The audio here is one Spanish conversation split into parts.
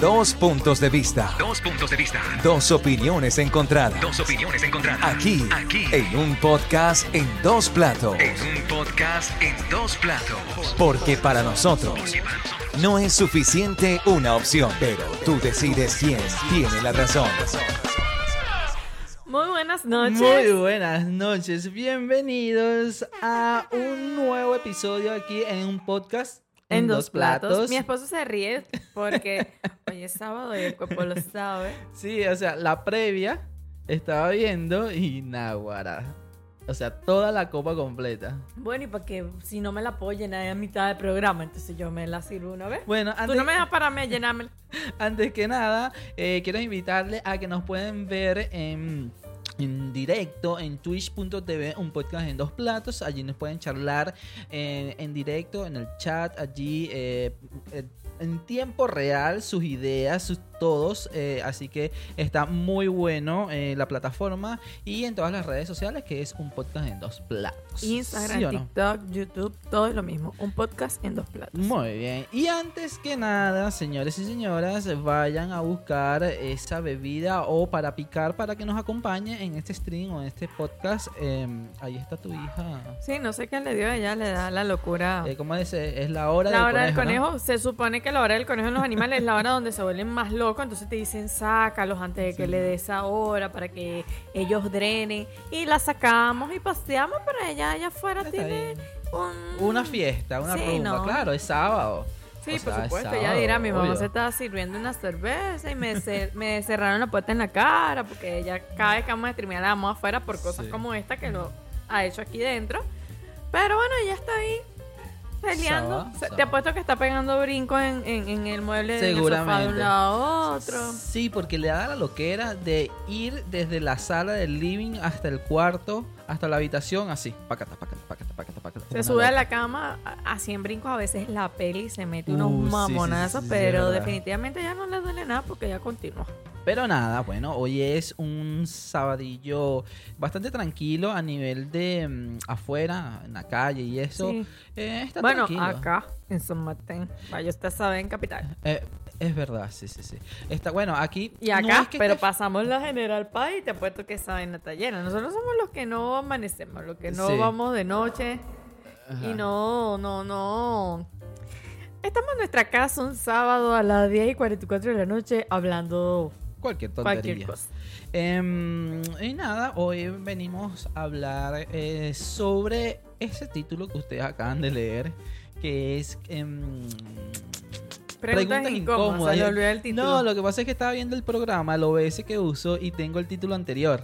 Dos puntos de vista. Dos puntos de vista. Dos opiniones encontradas. Dos opiniones encontradas. Aquí, Aquí. en un podcast en dos platos. En un podcast en dos platos. Porque para nosotros Porque para nosotros. no es suficiente una opción, pero tú decides quién tiene la razón. Muy buenas noches. Muy buenas noches, bienvenidos a un nuevo episodio aquí en un podcast en dos platos. Mi esposo se ríe porque hoy es sábado y el cuerpo lo sabe. Sí, o sea, la previa estaba viendo y náguara. O sea, toda la copa completa. Bueno, y porque si no me la puedo llenar a mitad del programa, entonces yo me la sirvo una vez. Bueno, Tú antes, no me dejas pararme llenármela. antes que nada, eh, quiero invitarle a que nos pueden ver en, en directo en twitch.tv, un podcast en dos platos. Allí nos pueden charlar en, en directo, en el chat, allí eh, eh, en tiempo real, sus ideas, sus todos. eh, así que está muy bueno eh, la plataforma y en todas las redes sociales, que es un podcast en dos platos. Instagram, ¿Sí o no? TikTok, YouTube, todo es lo mismo. Un podcast en dos platos. Muy bien. Y antes que nada, señores y señoras, vayan a buscar esa bebida o para picar para que nos acompañe en este stream o en este podcast. Eh, ahí está tu hija. Sí, no sé qué le dio a ella, le da la locura. Eh, ¿Cómo es? Eh, Es la hora la del hora del conejo, ¿no? conejo, se supone que la hora del conejo en los animales es la hora donde se vuelven más locos, entonces te dicen sácalos antes de que le des esa hora para que ellos drenen y la sacamos y paseamos para ella allá afuera Está tiene un... Una fiesta, una Sí, rumba. no. Claro, es sábado. Sí, O por sea, supuesto, ella dirá, mi mamá obvio. se estaba sirviendo una cerveza y me, cer- me cerraron la puerta en la cara porque ella cada vez que vamos a streamear la vamos afuera por cosas Sí. como esta que lo ha hecho aquí dentro. Pero bueno, ella está ahí peleando. Te apuesto que está pegando brincos en, en- en el mueble sofá de Seguramente. un lado a otro. Sí, porque le da la loquera de ir desde la sala del living hasta el cuarto, hasta la habitación, así. Pacata, pacata, pacata, pacata, pacata. Se sube a la cama así en brincos a veces la peli se mete unos Uh, sí, sí, sí, mamonazos, sí, pero definitivamente ya no le duele nada porque ya continúa. Pero nada, bueno, hoy es un sabadillo bastante tranquilo a nivel de mm, afuera, en la calle y eso. Sí. Eh, está Bueno, tranquilo. acá en San Martín, vaya usted sabe en Capital. Eh, es verdad, sí, sí, sí. Está, bueno, aquí. Y no acá, es que pero pasamos la General Paz y te apuesto que esa vaina está llena. Nosotros somos los que no amanecemos, los que no Sí. vamos de noche Ajá. y no, no, no. Estamos en nuestra casa un sábado a las 10 y 44 de la noche hablando Cualquier tontería. cualquier cosa. Em, y nada, hoy venimos a hablar eh, sobre ese título que ustedes acaban de leer, que es... em, Preguntas incómodas, se le olvidó el título. No, lo que pasa es que estaba viendo el programa, el OBS que uso, y tengo el título anterior.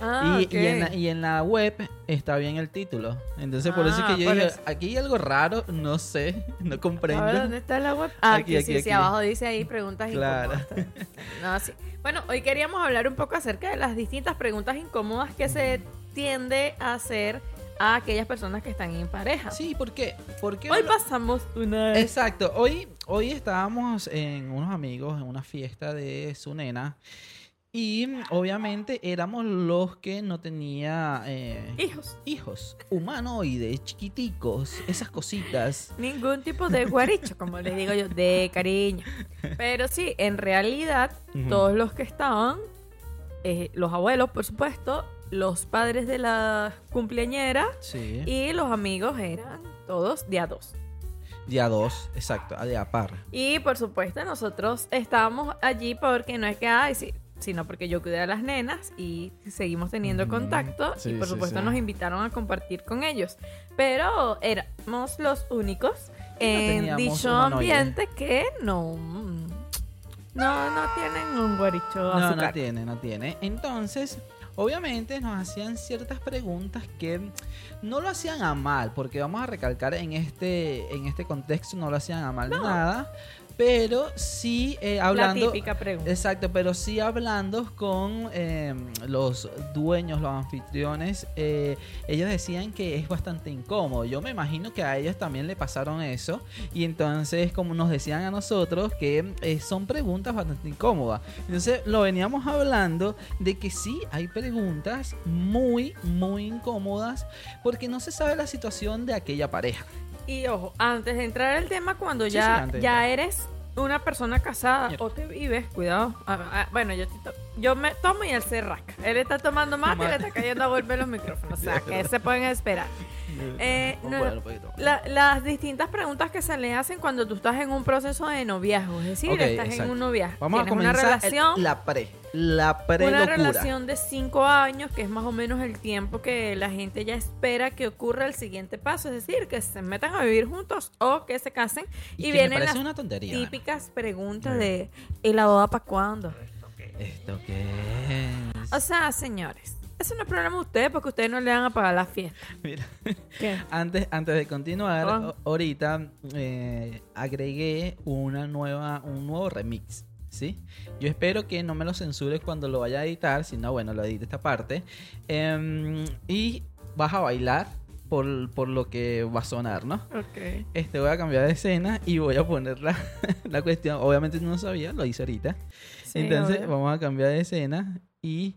Ah, y, y en la, y en la web está bien el título. Entonces, por eso es Ah, que yo por dije, eso. aquí hay algo raro, no sé, no comprendo. Ahora, ¿dónde está la web? Ah, Aquí, aquí, aquí, sí, sí, aquí. abajo dice ahí preguntas Claro. incómodas. No, sí. Bueno, hoy queríamos hablar un poco acerca de las distintas preguntas incómodas que se tiende a hacer a aquellas personas que están en pareja. Sí, ¿por qué? Porque Hoy pasamos una... Exacto, hoy, hoy estábamos en unos amigos en una fiesta de su nena y obviamente éramos los que no tenía eh, Hijos. hijos humanoides, chiquiticos, esas cositas. Ningún tipo de guaricho, como les digo yo, de cariño. Pero sí, en realidad, todos los que estaban, eh, los abuelos, por supuesto, los padres de la cumpleañera Sí. y los amigos eran todos de a dos. Día dos, exacto, a de a par. Y por supuesto, nosotros estábamos allí porque no es que, ay, sí, sino porque yo cuidé a las nenas y seguimos teniendo contacto Sí, y por sí, supuesto sí. nos invitaron a compartir con ellos. Pero éramos los únicos en teníamos dicho ambiente que no, no, no tienen un guaricho No, azúcar. no tiene, no tiene. Entonces, obviamente nos hacían ciertas preguntas que no lo hacían a mal, porque vamos a recalcar en este, en este contexto no lo hacían a mal de nada, pero sí eh, hablando... La típica pregunta. Exacto, pero sí hablando con eh, los dueños, los anfitriones, eh, ellos decían que es bastante incómodo. Yo me imagino que a ellos también le pasaron eso y entonces como nos decían a nosotros que eh, son preguntas bastante incómodas. Entonces lo veníamos hablando de que sí hay preguntas muy, muy incómodas porque no se sabe la situación de aquella pareja. Y ojo, antes de entrar al tema, cuando Sí, ya, sí, ya eres una persona casada Mierda. o que vives, cuidado. ah, ah, bueno, yo, yo me tomo y él se rasca. Él está tomando más y le está cayendo a golpe los micrófonos. O sea, que se pueden esperar. Eh, Vamos no. La- las distintas preguntas que se le hacen cuando tú estás en un proceso de noviazgo, es decir, estás en un noviazgo, Vamos a una comenzar el- relación, la pre. La pre una relación de cinco años, que es más o menos el tiempo que la gente ya espera que ocurra el siguiente paso, es decir, que se metan a vivir juntos o que se casen y, vienen las una tontería. típicas preguntas de ¿y la boda para cuándo? ¿Esto qué es? O sea, señores, eso no es problema de ustedes porque ustedes no le van a pagar la fiesta. Mira. ¿Qué? Antes, antes de continuar, Ah. o- ahorita eh, agregué una nueva, un nuevo remix. ¿Sí? Yo espero que no me lo censures cuando lo vaya a editar, sino bueno, lo edite esta parte. Em, y vas a bailar por, por lo que va a sonar, ¿no? Ok. Este voy a cambiar de escena y voy a poner la, la cuestión. Obviamente no sabías, lo hice ahorita. Sí, Entonces obvio. vamos a cambiar de escena y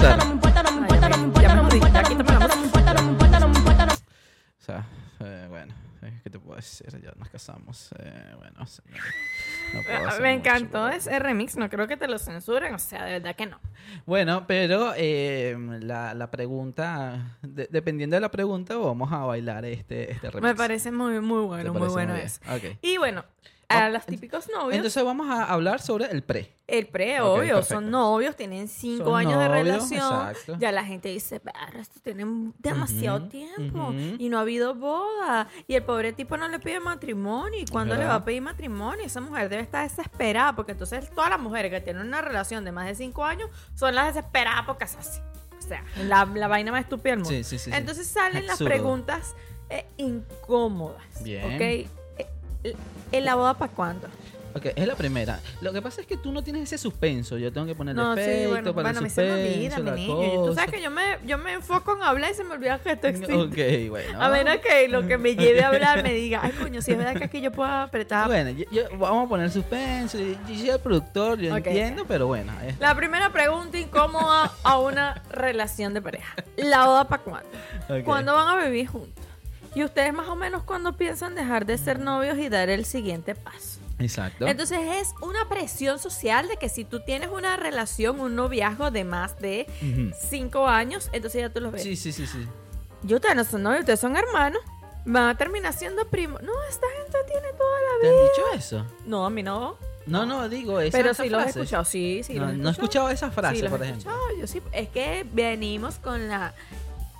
importa, no me importa, no me Ay, importa, ya me no me jodiste, importa, aquí no me te importa, no me importa, no me importa, no me importa, no me O sea, eh, bueno, eh, ¿qué te puedo decir? Ya nos casamos. Eh, bueno, señor, no puedo hacer Me mucho, encantó pero- ese remix, no creo que te lo censuren, o sea, de verdad que no. Bueno, pero eh, la, la pregunta, de- dependiendo de la pregunta, vamos a bailar este, este remix. Me parece muy, muy ¿Te bueno, muy parece bueno bien? eso. Ok. Y bueno, a los típicos novios, Entonces vamos a hablar sobre el pre. el pre, obvio, perfecto. son novios, tienen cinco Son años de relación. exacto. Ya la gente dice, "Pero esto tienen demasiado tiempo y no ha habido boda. Y el pobre tipo no le pide matrimonio. ¿Y cuándo le va a pedir matrimonio? Esa mujer debe estar desesperada porque entonces todas las mujeres que tienen una relación de más de cinco años son las desesperadas por casarse. O sea, la, la vaina más estúpida del mundo. Sí, sí, sí. Entonces salen las preguntas eh, incómodas. Bien. ¿Ok? ¿En la boda para cuándo? Ok, es la primera. Lo que pasa es que tú no tienes ese suspenso. Yo tengo que poner No, sí, efecto bueno, para bueno, el se me suspenso, olvida, mi la niño. Y Tú cosa. sabes que yo me, yo me enfoco en hablar y se me olvida que esto existe. Ok, bueno. A menos que lo que me lleve a hablar me diga, ay, coño, si es verdad que aquí yo puedo apretar. Bueno, yo, yo- vamos a poner suspenso. Yo, soy el productor, yo entiendo, pero bueno. es- La primera pregunta incómoda a una relación de pareja. ¿La boda para cuándo? ¿Cuándo van a vivir juntos? Y ustedes más o menos cuándo piensan dejar de ser novios y dar el siguiente paso. Exacto. Entonces es una presión social de que si tú tienes una relación, un noviazgo de más de cinco años, entonces ya tú los ves. Sí, sí, sí, sí. Yo ustedes no son novios, ustedes son hermanos. Van a terminar siendo primos. No, esta gente tiene toda la ¿Te han vida. dicho eso? No, a mí no. No, no, digo esa Pero sí los he escuchado, sí, sí. No, los he no he escuchado esa frase, Sí, por ejemplo. escuchado, yo sí. Es que venimos con la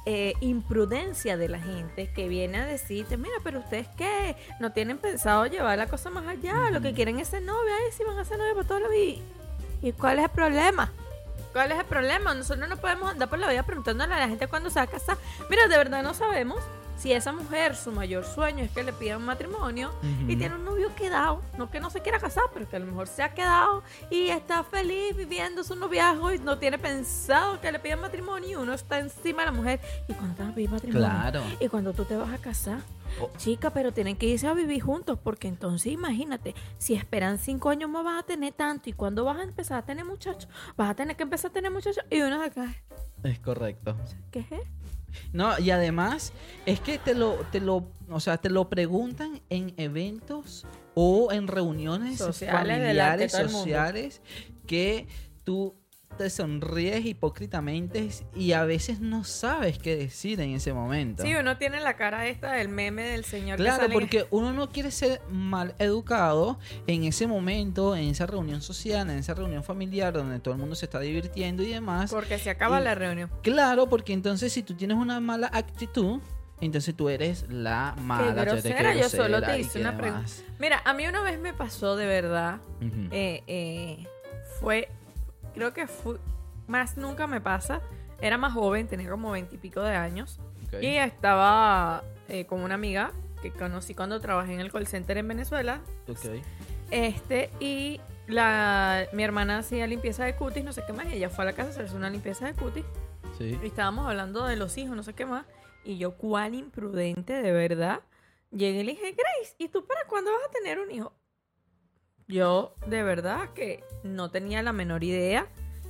eh, imprudencia de la gente que viene a decirte, mira, pero ustedes qué, no tienen pensado llevar la cosa más allá, lo que quieren es ser novia, ay, sí van a ser novia para toda la vida. ¿Y cuál es el problema? ¿Cuál es el problema? Nosotros no podemos andar por la vida preguntándole a la gente cuándo se va a casar. Mira, de verdad no sabemos si esa mujer, su mayor sueño es que le pidan matrimonio y tiene un novio quedado, no que no se quiera casar, pero que a lo mejor se ha quedado y está feliz viviendo su noviazgo y no tiene pensado que le pidan matrimonio y uno está encima de la mujer. ¿Y cuando te vas a pedir matrimonio? Claro. ¿Y cuando tú te vas a casar? Oh. Chica, pero tienen que irse a vivir juntos porque entonces imagínate, si esperan cinco años más vas a tener tanto y cuando vas a empezar a tener muchachos, vas a tener que empezar a tener muchachos y uno de acá, Es correcto. ¿qué es? No, y además es que te lo, te lo, o sea, te lo preguntan en eventos o en reuniones Sociales, familiares, sociales, que tú te sonríes hipócritamente y a veces no sabes qué decir en ese momento. Sí, uno tiene la cara esta del meme del señor que Claro, en- porque uno no quiere ser mal educado en ese momento, en esa reunión social, en esa reunión familiar donde todo el mundo se está divirtiendo y demás. porque se acaba Y- la reunión. Claro, porque entonces si tú tienes una mala actitud, entonces tú eres la mala. que grosera, yo solo te hice que una pregunta. Mira, a mí una vez me pasó de verdad, eh, eh, fue, creo que fue, más nunca me pasa, era más joven, tenía como veintipico de años. Y estaba eh, con una amiga que conocí cuando trabajé en el call center en Venezuela. Ok. Este, y la, mi hermana hacía limpieza de cutis, no sé qué más. Y ella fue a la casa a hacerse una limpieza de cutis. Sí. Y estábamos hablando de los hijos, no sé qué más. Y yo, cuán imprudente, de verdad. Llegué y le dije, Grace, ¿y tú para cuándo vas a tener un hijo? Yo, de verdad, que no tenía la menor idea.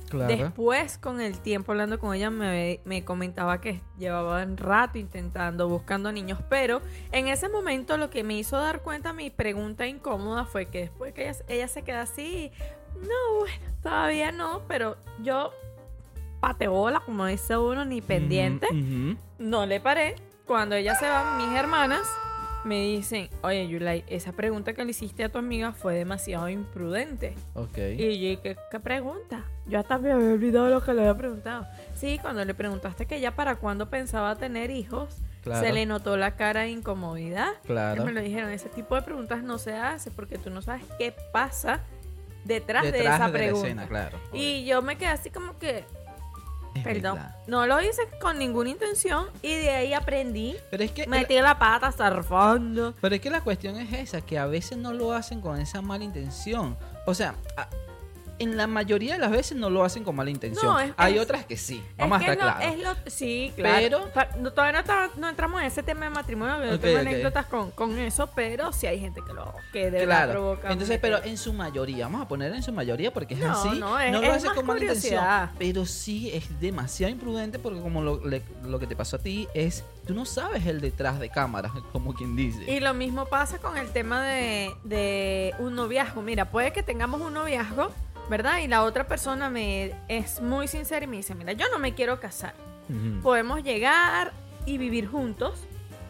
Claro. Después, con el tiempo hablando con ella, me, me comentaba que llevaban rato intentando, buscando niños. Pero en ese momento lo que me hizo dar cuenta, mi pregunta incómoda fue que después que ella, ella se queda así, no, bueno, todavía no, pero yo pateola, como dice uno, ni pendiente. Ujú, ujú. No le paré. Cuando ella se va, mis hermanas me dicen, oye, Yulai, esa pregunta que le hiciste a tu amiga fue demasiado imprudente. Ok. Y yo, ¿qué, qué pregunta? Yo hasta me había olvidado lo que le había preguntado. Sí, cuando le preguntaste que ya para cuándo pensaba tener hijos, Claro. se le notó la cara de incomodidad. Claro. Y me lo dijeron, ese tipo de preguntas no se hace porque tú no sabes qué pasa detrás, de esa de la pregunta. escena, claro. Y yo me quedé así como que, Es perdón, verdad. no lo hice con ninguna intención y de ahí aprendí. Pero es que Metí la pata hasta el fondo. Pero es que la cuestión es esa, que a veces no lo hacen con esa mala intención. O sea, a- en la mayoría de las veces no lo hacen con mala intención. No, es- Hay es- otras que sí, vamos es a que estar no- claros. es lo- sí, claro. Pero- no, todavía no, no entramos en ese tema de matrimonio, que yo Ok, tengo ok. anécdotas con, con eso, pero sí hay gente que lo que de Claro. provoca. Entonces, pero en su mayoría, vamos a poner en su mayoría porque es No, así. no, es- lo es hace más con mala intención. Pero sí es demasiado imprudente porque como lo, le- lo que te pasó a ti es, tú no sabes el detrás de cámaras, como quien dice. Y lo mismo pasa con el tema de, de un noviazgo. Mira, puede que tengamos un noviazgo, ¿verdad? Y la otra persona me es muy sincera y me dice, mira, yo no me quiero casar. Podemos llegar y vivir juntos.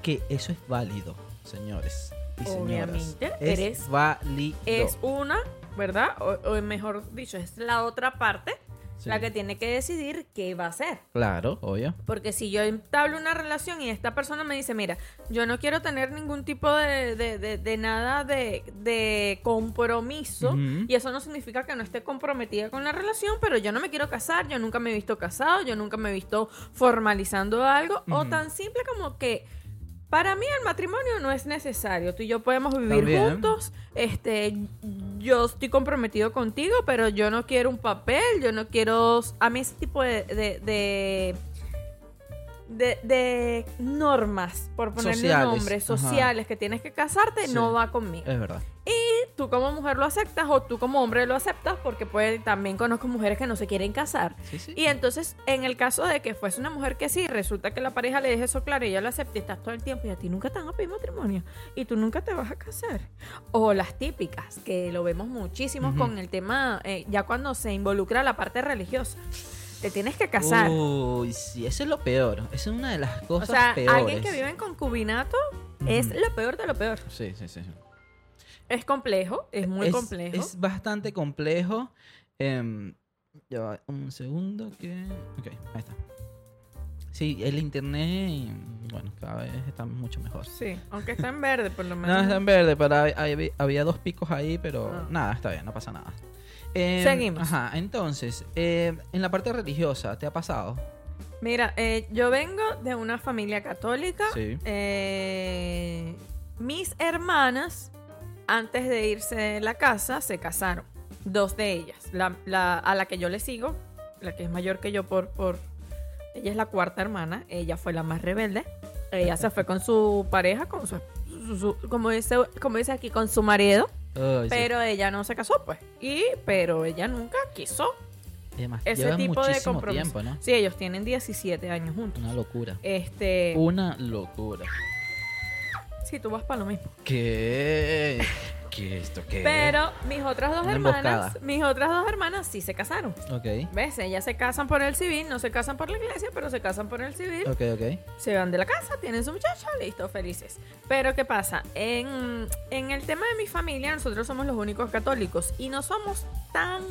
Que eso es válido, señores. Y señoras. Obviamente, es eres- válido. Es una, ¿verdad? O, o mejor dicho, es la otra parte Sí. la que tiene que decidir qué va a hacer. Claro, obvio. Porque si yo entablo una relación y esta persona me dice, mira, yo no quiero tener ningún tipo de, de- de- de nada de, de compromiso, y eso no significa que no esté comprometida con la relación, pero yo no me quiero casar, yo nunca me he visto casado, yo nunca me he visto formalizando algo, o tan simple como que para mí el matrimonio no es necesario. Tú y yo podemos vivir También. juntos. Este, yo estoy comprometido contigo, pero yo no quiero un papel, yo no quiero a mí ese tipo de de, de, de- de normas, por ponerle Sociales, un nombre, ajá. sociales que tienes que casarte, Sí. no va conmigo. Es verdad. Tú como mujer lo aceptas o tú como hombre lo aceptas porque puede, también conozco mujeres que no se quieren casar. Sí, sí. Y entonces, en el caso de que fuese una mujer que sí, resulta que la pareja le deje eso claro y ella lo acepta y estás todo el tiempo y a ti nunca te van a pedir matrimonio y tú nunca te vas a casar. O las típicas, que lo vemos muchísimo con el tema, eh, ya cuando se involucra la parte religiosa. Te tienes que casar. Uy, sí, eso es lo peor. Esa es una de las o cosas sea, peores. alguien que vive en concubinato es lo peor de lo peor. Sí, sí, sí. Es complejo, es muy es, complejo. Es bastante complejo. Ya va, un segundo que... Ok, ahí está. Sí, el internet, bueno, cada vez está mucho mejor. Sí, aunque está en verde por lo menos. No, está en verde, pero había dos picos ahí, pero Ah. nada, está bien, no pasa nada. Em, Seguimos. Ajá, entonces, em, en la parte religiosa, ¿te ha pasado? Mira, eh, yo vengo de una familia católica. Sí. Eh, mis hermanas, antes de irse de la casa, se casaron. Dos de ellas. La, la- a la que yo le sigo, la que es mayor que yo por, por... Ella es la cuarta hermana. Ella fue la más rebelde. Ella se fue con su pareja, con su, su- su- como, dice, como dice aquí, con su marido. Sí. Pero ella no se casó, pues. Y, pero ella nunca quiso Además, ese tipo de compromiso. tiempo, ¿no? Sí, ellos tienen 17 años juntos. Una locura. Este, Una locura. sí, tú vas para lo mismo. ¿Qué? ¿Qué esto qué? Pero mis otras dos Una hermanas, emboscada. mis otras dos hermanas sí se casaron. Ok, ¿Ves? Ellas se casan por el civil, no se casan por la iglesia, pero se casan por el civil. ok, ok. Se van de la casa, tienen su muchacho, listo, felices. Pero ¿qué pasa? En, en el tema de mi familia, nosotros somos los únicos católicos y no somos tan...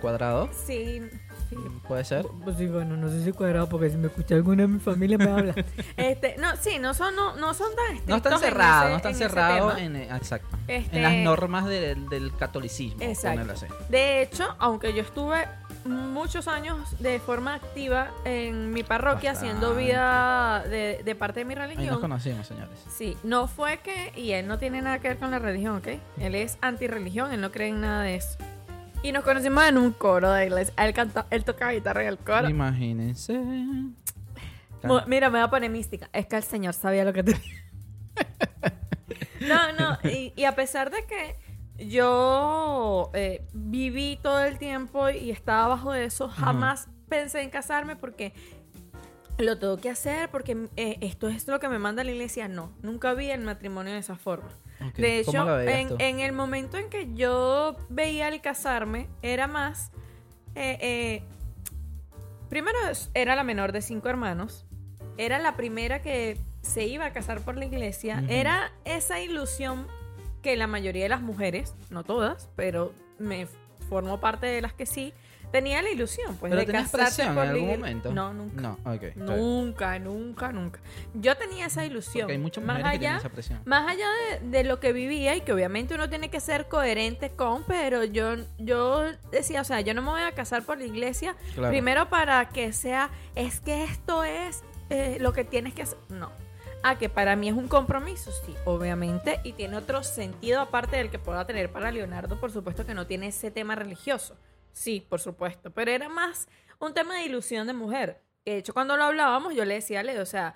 ¿Cuadrado? Sí, sí, ¿Puede ser? Pues sí, bueno, no sé si cuadrado, porque si me escucha alguna de mi familia me habla. este, no, sí, no son, no, no son tan estrictos No están cerrados, no están cerrados en, eh, exacto. Este- en las normas del, del catolicismo. Exacto. De hecho, aunque yo estuve muchos años de forma activa en mi parroquia haciendo vida de, de parte de mi Ahí nos religión. conocimos, señores. Sí, no fue que, y él no tiene nada que ver con la religión, ¿ok? Él es antirreligión, él no cree en nada de eso. Y nos conocimos en un coro de iglesia. Él, canta, él toca guitarra en el coro. Imagínense. Mira, me va a poner mística. Es que el Señor sabía lo que tenía. no, no, y, y a pesar de que yo eh, viví todo el tiempo y estaba bajo eso, jamás pensé en casarme porque lo tengo que hacer, porque eh, esto es lo que me manda la iglesia. No, nunca vi el matrimonio de esa forma. De ¿cómo hecho, en, el momento en que yo veía el casarme, era más... eh, eh, primero era la menor de cinco hermanos. Era la primera que se iba a casar por la iglesia. Era esa ilusión que la mayoría de las mujeres, no todas, pero me formó parte de las que sí, tenía la ilusión, pues, ¿Pero de tenías casarse presión por en algún momento? No, nunca. No, ok. está bien. Nunca, nunca, nunca. Yo tenía esa ilusión. Porque hay muchas más mujeres que tienen allá, esa presión. más allá de, de lo que vivía y que obviamente uno tiene que ser coherente con, pero yo, yo decía, o sea, yo no me voy a casar por la iglesia, Claro. primero para que sea, es que esto es eh, lo que tienes que hacer. No. Ah, que para mí es un compromiso, sí, obviamente, y tiene otro sentido aparte del que pueda tener para Leonardo, por supuesto que no tiene ese tema religioso. Sí, por supuesto, pero era más un tema de ilusión de mujer. De hecho, cuando lo hablábamos, yo le decía a Leo, o sea,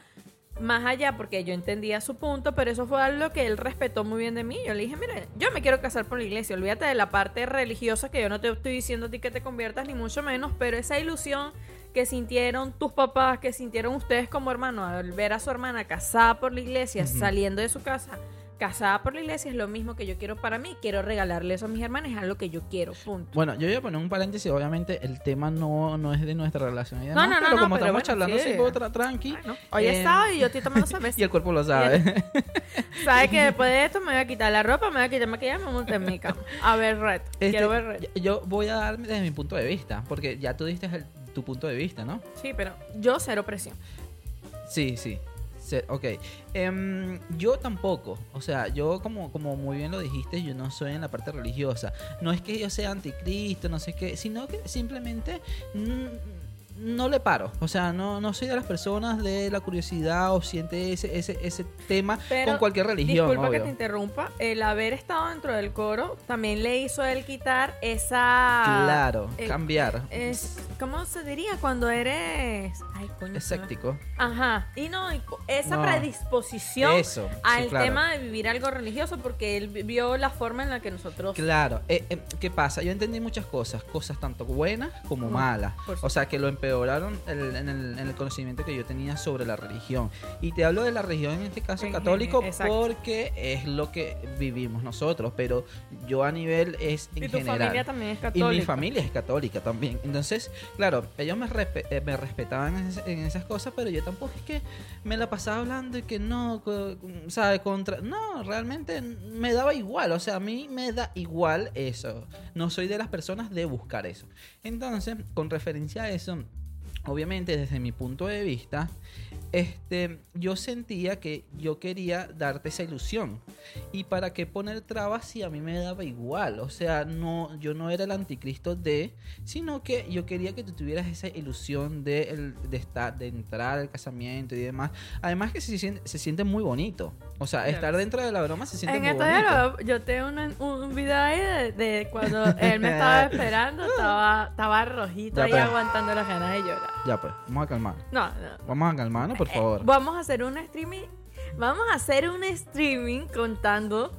más allá, porque yo entendía su punto, pero eso fue algo que él respetó muy bien de mí. Yo le dije, mira, yo me quiero casar por la iglesia, olvídate de la parte religiosa, que yo no te estoy diciendo a ti que te conviertas, ni mucho menos, pero esa ilusión que sintieron tus papás, que sintieron ustedes como hermanos, al ver a su hermana casada por la iglesia, saliendo de su casa, casada por la iglesia, es lo mismo que yo quiero para mí, quiero regalarle eso a mis hermanas, es algo que yo quiero, punto. Bueno, yo voy a poner un paréntesis. Obviamente, el tema no, no es de nuestra relación. y No, demás, no, no, pero no, como estamos bueno, charlando sí. así, poco tra- tranqui. Bueno, hoy eh, es sábado y yo estoy tomando cerveza. Y el cuerpo lo sabe. ¿Sabes que después de esto me voy a quitar la ropa, me voy a quitar maquillaje me monto en mi cama? A ver, Red. Este, Quiero ver Red. yo- Yo voy a dar desde mi punto de vista, porque ya tú diste el- tu punto de vista, ¿no? Sí, pero yo cero presión. Sí, sí. Ok. Em, yo tampoco. O sea, yo como, como muy bien lo dijiste, yo no soy en la parte religiosa. No es que yo sea anticristo, no sé qué, sino que simplemente mm, no le paro. O sea, no, no soy de las personas de la curiosidad o siente ese, ese, ese tema Pero, con cualquier religión. Disculpa que te interrumpa. El haber estado dentro del coro también le hizo a él quitar esa. Claro, eh, cambiar. Es, ¿Cómo se diría cuando eres. Ay, coño. Escéptico. Ajá. Y no, esa No. predisposición Eso, sí, al claro. tema de vivir algo religioso porque él vio la forma en la que nosotros. Claro, eh, eh, ¿qué pasa? Yo entendí muchas cosas, cosas tanto buenas como malas. O sea, que lo empeoraron el- en, el, en el conocimiento que yo tenía sobre la religión. Y te hablo de la religión en este caso En católico exacto. porque es lo que vivimos nosotros, pero yo a nivel es en y tu general. familia también es Y católica. mi familia es católica también. Entonces, claro, ellos me, respe- eh, me respetaban en, es- en esas cosas, pero yo tampoco es que me la pasaba hablando y que no, ¿sabe? Contra. No, realmente me daba igual. O sea, a mí me da igual eso. No soy de las personas de buscar eso. Entonces, con referencia a eso, obviamente desde mi punto de vista, este, yo sentía que yo quería darte esa ilusión. ¿Y para qué poner trabas si a mí me daba igual? O sea, no, yo no era el anticristo de, sino que yo quería que tú tuvieras esa ilusión de, el- de estar, de entrar al casamiento y demás. Además que se siente, se siente muy bonito. O sea, Claro. estar dentro de la broma se siente En muy estos bonito. días lo- yo tengo un, un video ahí de, de cuando él me estaba esperando, estaba, estaba rojito Ya, ahí pues. aguantando las ganas de llorar. Ya pues, vamos a calmar. No, no. Vamos a calmarnos, por Eh, favor. vamos a hacer un streaming. Vamos a hacer un streaming contando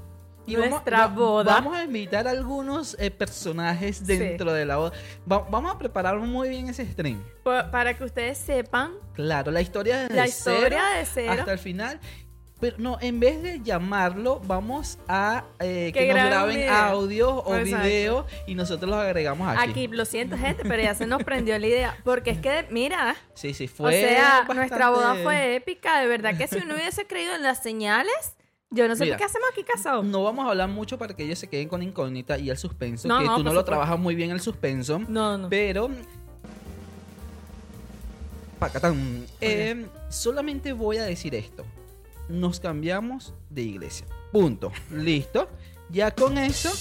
Y nuestra boda. Vamos a invitar a algunos eh, personajes dentro de la boda. Va- vamos a preparar muy bien ese stream. pa- para que ustedes sepan Claro, la historia desde la historia cero de cero. hasta el final. Pero no, en vez de llamarlo, vamos a eh, que, nos graben audio o Exacto. video y nosotros los agregamos aquí. Aquí, lo siento, gente, pero ya se nos prendió la idea. Porque es que, mira, Sí, sí, o fue. sea, bastante- nuestra boda fue épica. De verdad que si uno hubiese creído en las señales, yo no sé Mira, qué hacemos aquí casados. No vamos a hablar mucho para que ellos se queden con incógnita y el suspenso, No, que no, tú no lo supuesto. trabajas muy bien el suspenso. No, no. Pero. Pacatán. Eh, solamente voy a decir esto. Nos cambiamos de iglesia. Punto. Listo. Ya con eso.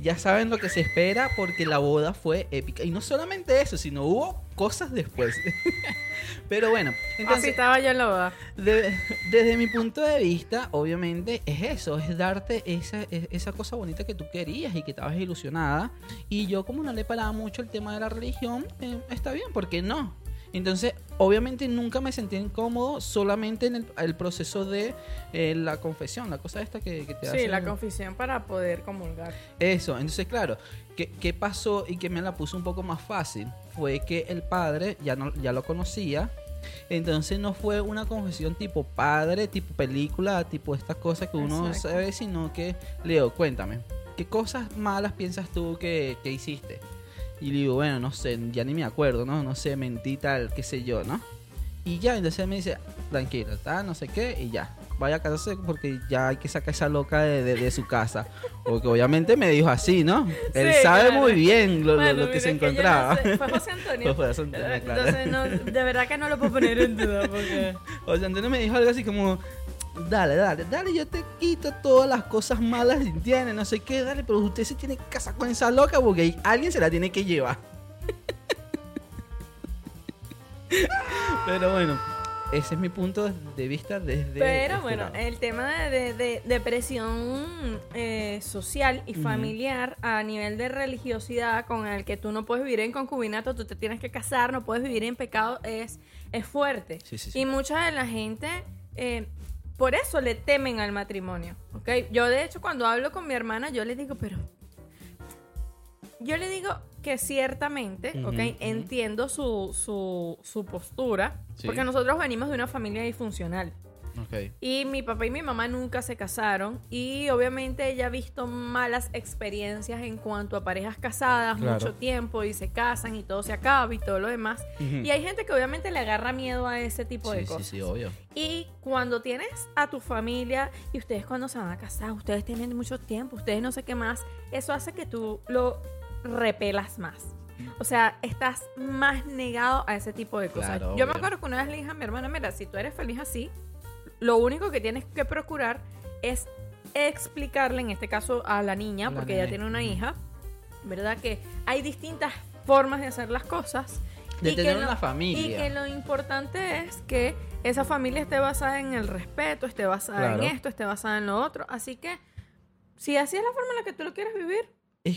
ya saben lo que se espera porque la boda fue épica. Y no solamente eso, sino hubo cosas después. Pero bueno, Así entonces, estaba yo en la boda. de- desde mi punto de vista, obviamente es eso, es darte esa, es- esa cosa bonita que tú querías y que estabas ilusionada. Y yo como no le paraba mucho el tema de la religión, eh, está bien, ¿por qué no? Entonces, obviamente nunca me sentí incómodo solamente en el, el proceso de eh, la confesión, la cosa esta que, que te Sí, hace... la confesión para poder comulgar. Eso, entonces claro, ¿qué, qué pasó y que me la puso un poco más fácil? Fue que el padre ya, no, ya lo conocía, entonces no fue una confesión tipo padre, tipo película, tipo estas cosas que uno Exacto. sabe, sino que, Leo, cuéntame, ¿qué cosas malas piensas tú que, que hiciste? Y le digo, bueno, no sé, ya ni me acuerdo, ¿no? No sé, mentí tal, qué sé yo, ¿no? Y ya, entonces me dice, tranquilo, tal, no sé qué, y ya. Vaya a casarse porque ya hay que sacar esa loca de, de- de su casa. Porque obviamente me dijo así, ¿no? Él Sí, sabe claro. muy bien lo, Bueno, lo que mira, se yo no encontraba. sé, Fue José Antonio. Fue José Antonio, claro. Entonces, no, de verdad que no lo puedo poner en duda porque... O sea, entonces me dijo algo así como, dale, dale, dale, yo te quito todas las cosas malas que tiene, no sé qué, dale, pero usted se tiene que casar con esa loca porque alguien se la tiene que llevar. pero bueno, ese es mi punto de vista desde... Pero este bueno, lado. el tema de, de, presión eh, social y familiar a nivel de religiosidad con el que tú no puedes vivir en concubinato, tú te tienes que casar, no puedes vivir en pecado, es, es fuerte. Sí, sí, sí. Y mucha de la gente, eh, por eso le temen al matrimonio, ¿ok? Yo de hecho cuando hablo con mi hermana, yo le digo, pero... Yo le digo que ciertamente, ¿ok? Entiendo su, su, su postura, Sí. porque nosotros venimos de una familia disfuncional. Ok. Y mi papá y mi mamá nunca se casaron y obviamente ella ha visto malas experiencias en cuanto a parejas casadas Claro. mucho tiempo y se casan y todo se acaba y todo lo demás. Ujú. Y hay gente que obviamente le agarra miedo a ese tipo de Sí, sí, cosas. sí, obvio. Y cuando tienes a tu familia y ustedes cuando se van a casar, ustedes tienen mucho tiempo, ustedes no sé qué más, eso hace que tú lo repelas más. O sea, estás más negado a ese tipo de cosas. Claro, Yo me acuerdo que una vez le dije a mi hermana, mira, si tú eres feliz así, lo único que tienes que procurar es explicarle, en este caso a la niña, La porque nene. ella tiene una hija, ¿verdad? Que hay distintas formas de hacer las cosas. De y que tener lo- una familia. Y que lo importante es que esa familia esté basada en el respeto, esté basada Claro. en esto, esté basada en lo otro. Así que, si así es la forma en la que tú lo quieres vivir,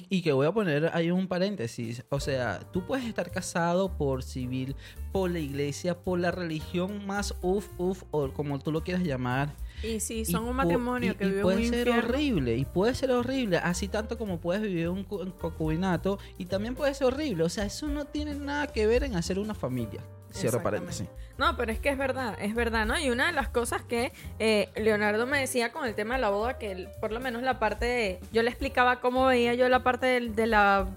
Y que voy a poner ahí un paréntesis. O sea, tú puedes estar casado por civil, por la iglesia, por la religión más uf, uf, o como tú lo quieras llamar. Y si Y son un matrimonio y- que y vive puede un ser infierno, horrible y puede ser horrible así tanto como puedes vivir un, cu- un concubinato y también puede ser horrible. O sea eso no tiene nada que ver en hacer una familia. Cierro paréntesis. No, pero es que es verdad, es verdad, ¿no? Y una de las cosas que eh, Leonardo me decía con el tema de la boda, que él, por lo menos la parte de... Yo le explicaba cómo veía yo la parte de, la...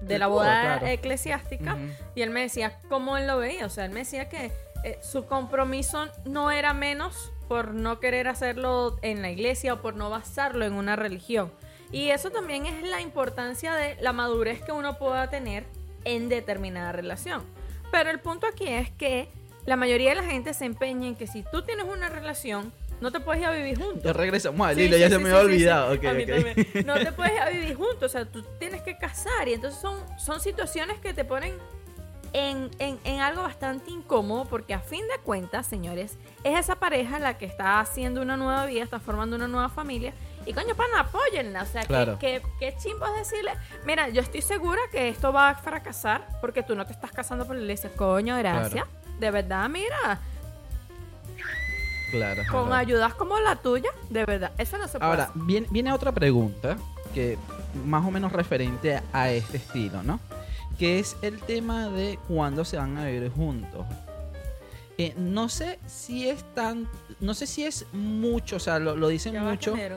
De la boda claro. eclesiástica y él me decía cómo él lo veía, o sea, él me decía que eh, su compromiso no era menos por no querer hacerlo en la iglesia o por no basarlo en una religión. Y eso también es la importancia de la madurez que uno pueda tener en determinada relación. Pero el punto aquí es que la mayoría de la gente se empeña en que si tú tienes una relación, no te puedes ir a vivir juntos. ya regresamos al Sí, hilo sí, ya sí, se me había olvidado ok, A mí ok. también. No te puedes ir a vivir juntos, o sea, tú tienes que casar y entonces son, son situaciones que te ponen en, en- en algo bastante incómodo porque a fin de cuentas, señores, es esa pareja la que está haciendo una nueva vida, está formando una nueva familia y coño, pan, apóyenla, o sea, que- Claro. que, que, chimbo es decirle, mira, yo estoy segura que esto va a fracasar porque tú no te estás casando por la iglesia, coño, gracias. De verdad, mira, claro con ayudas como la tuya, de verdad, eso no se puede Ahora, hacer. viene, viene otra pregunta que más o menos referente a este estilo, ¿no? Que es el tema de cuándo se van a vivir juntos. Eh, no sé si es tan, no sé si es mucho, o sea, lo, lo dicen Ya mucho. de.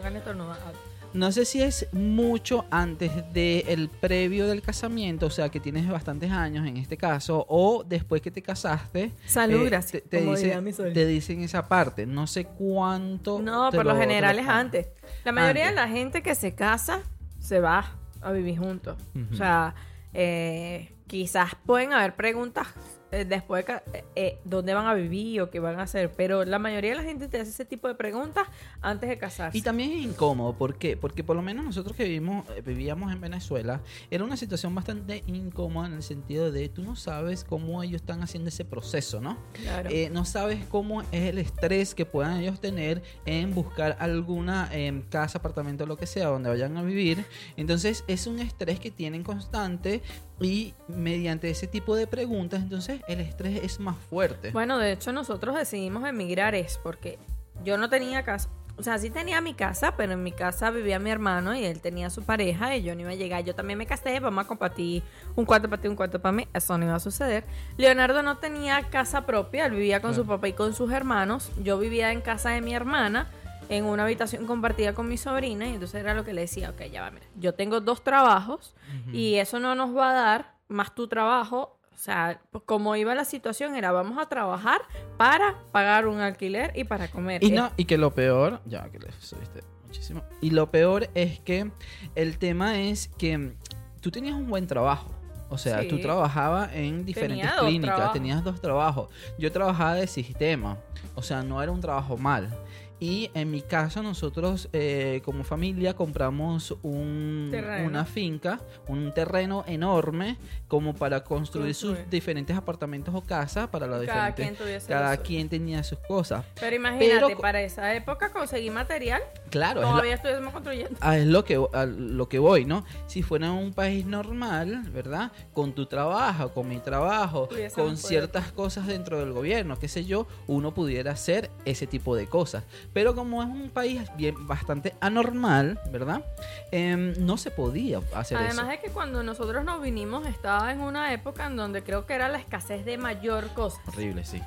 No sé si es mucho antes del previo del casamiento, o sea, que tienes bastantes años en este caso, o después que te casaste. Salud, eh, gracias, Te, te como dice- diría mi sol. te dicen esa parte. No sé cuánto. No, por lo te general es antes. La mayoría Antes. de la gente que se casa se va a vivir juntos. O sea, eh, quizás pueden haber preguntas después de ca- eh, eh, dónde van a vivir o qué van a hacer. Pero la mayoría de la gente te hace ese tipo de preguntas antes de casarse. Y también es incómodo, ¿por qué? Porque por lo menos nosotros que vivimos, eh, vivíamos en Venezuela, era una situación bastante incómoda en el sentido de tú no sabes cómo ellos están haciendo ese proceso, ¿no? Claro. Eh, no sabes cómo es el estrés que puedan ellos tener en buscar alguna casa, apartamento, lo que sea, donde vayan a vivir. Entonces es un estrés que tienen constante y mediante ese tipo de preguntas, entonces el estrés es más fuerte. Bueno, de hecho nosotros decidimos emigrar es porque yo no tenía casa. O sea, sí tenía mi casa, pero en mi casa vivía mi hermano y él tenía su pareja y yo no iba a llegar. Yo también me casé, vamos a compartir un cuarto para ti, un cuarto para mí. Eso no iba a suceder. Leonardo no tenía casa propia, él vivía con su papá y con sus hermanos. Yo vivía en casa de mi hermana, en una habitación compartida con mi sobrina y entonces era lo que le decía, ok, ya va, mira, yo tengo dos trabajos y eso no nos va a dar más tu trabajo. O sea, pues, como iba la situación era vamos a trabajar para pagar un alquiler y para comer. Y Eh, no, y que lo peor, ya que le subiste muchísimo. Y lo peor es que el tema es que tú tenías un buen trabajo. O sea, Sí. tú trabajabas en diferentes Tenía clínicas, trabajos. tenías dos trabajos. Yo trabajaba de sistema, o sea, no era un trabajo mal. Y en mi caso, nosotros eh, como familia compramos un- una finca, un terreno enorme, como para construir sus diferentes apartamentos o casas para los Cada diferentes. quien tuviese cada lo suyo. quien tenía sus cosas. Pero imagínate, Pero- para esa época conseguí material, Claro, es lo- todavía estuviésemos construyendo. Ah, es lo que, a lo que voy, ¿no? Si fuera un país normal, ¿verdad? Con tu trabajo, con mi trabajo, con poder. ciertas cosas dentro del gobierno, qué sé yo, uno pudiera hacer ese tipo de cosas. Pero como es un país bien bastante anormal, ¿verdad? Em, no se podía hacer Además eso. de que cuando nosotros nos vinimos estaba en una época en donde creo que era la escasez de mayor cosa. Horrible, sí.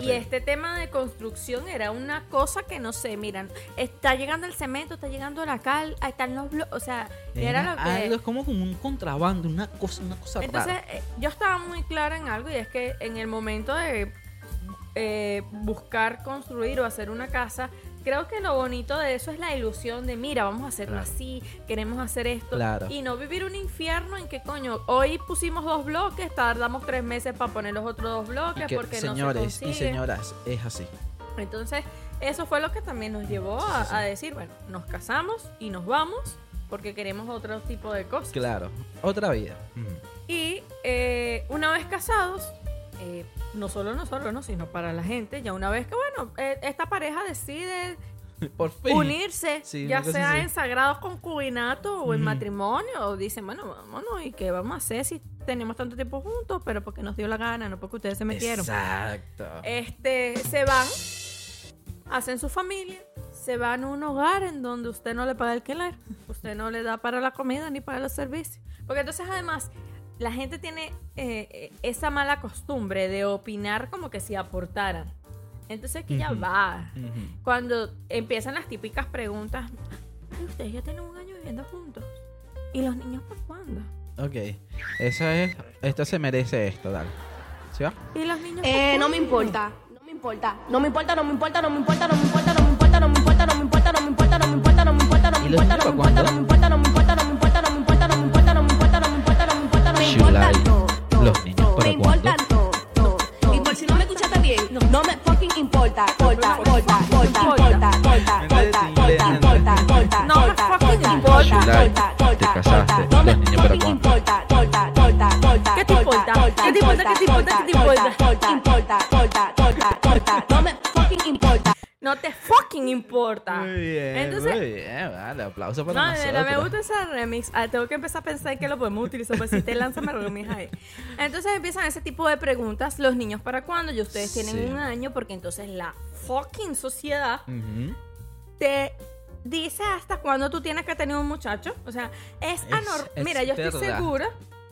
Y- este tema de construcción era una cosa que no sé, miran, está llegando el cemento, está llegando la cal, ahí están los bloques, o sea, era, lo que... algo, es como un contrabando, una cosa, una cosa Entonces, rara. eh, yo estaba muy clara en algo y es que en el momento de eh, buscar construir o hacer una casa, creo que lo bonito de eso es la ilusión de, mira, vamos a hacerlo Claro. así, queremos hacer esto. Claro. Y no vivir un infierno en que, coño, hoy pusimos dos bloques, tardamos tres meses para poner los otros dos bloques Y que, porque no se señores y señoras, es así. Entonces, eso fue lo que también nos llevó a, Sí, sí, sí. a decir, bueno, nos casamos y nos vamos porque queremos otro tipo de cosas. Claro, otra vida. Y eh, una vez casados, eh, no solo nosotros, ¿no? sino para la gente, ya una vez que, bueno, eh, esta pareja decide Por fin. unirse, Sí, ya sea en sagrados concubinato o en matrimonio, o dicen, bueno, vámonos, ¿y qué vamos a hacer si tenemos tanto tiempo juntos? Pero porque nos dio la gana, no porque ustedes se metieron. Exacto. Este, se van, hacen su familia, se van a un hogar en donde usted no le paga alquiler, usted no le da para la comida ni para los servicios. Porque entonces además la gente tiene eh, eh, esa mala costumbre de opinar como que si aportaran. Entonces aquí ya Ujú. va. Ujú. Cuando empiezan las típicas preguntas, "Ay, ustedes ya tienen un año viviendo juntos. ¿Y los niños por cuándo? Ok, esa es, esta se merece esto, dale. ¿Sí va? ¿Y los niños Eh, por no me cuándo?" importa. No me importa. No me importa, no me importa, no me importa, no me importa, no me importa, no me importa, no me importa, no me importa, no me importa, no me importa, no me ¿Y los importa, no me importa, no me importa, no me importa, no me importa, importa, te casaste, no los niños para fucking cuándo. importa, importa, importa, importa, ¿Qué te importa? ¿Qué te importa? ¿Qué te importa? ¿Qué te importa? importa, importa, importa, importa, importa, no me fucking importa. No te fucking importa. Muy bien, Entonces, muy bien, vale, aplauso para No, de verdad, me nosotros. gusta ese remix. Ah, tengo que empezar a pensar en que lo podemos utilizar. Pues si te lanzas, me remix ahí. Entonces empiezan ese tipo de preguntas. Los niños, ¿para cuándo? Y ustedes tienen Sí. un año, porque entonces la fucking sociedad Ujú. te dice hasta cuándo tú tienes que tener un muchacho. O sea, es, Es- anormal. Mira, yo estoy verdad. segura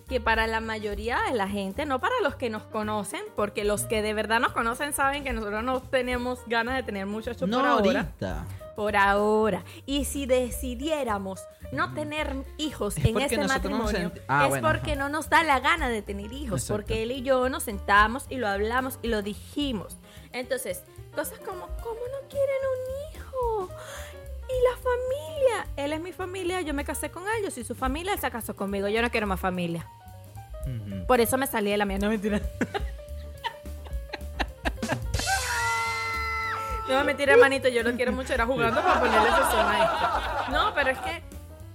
que para la mayoría de la gente, no para los que nos conocen, porque los que de verdad nos conocen saben que nosotros no tenemos ganas de tener muchachos No por ahora ahorita. por ahora. Y si decidiéramos no tener hijos Es en este no nos matrimonio, Ah, es bueno, porque ajá. no nos da la gana de tener hijos, Exacto. porque él y yo nos sentamos y lo hablamos y lo dijimos. Entonces, cosas como, ¿cómo no quieren un hijo? y la familia. Él es mi familia, yo me casé con él, yo soy su familia, él se casó conmigo, yo no quiero más familia. Por eso me salí de la mía, no mentira. no mentira, hermanito, yo lo quiero mucho, era jugando para ponerle sesión a esto. No, pero es que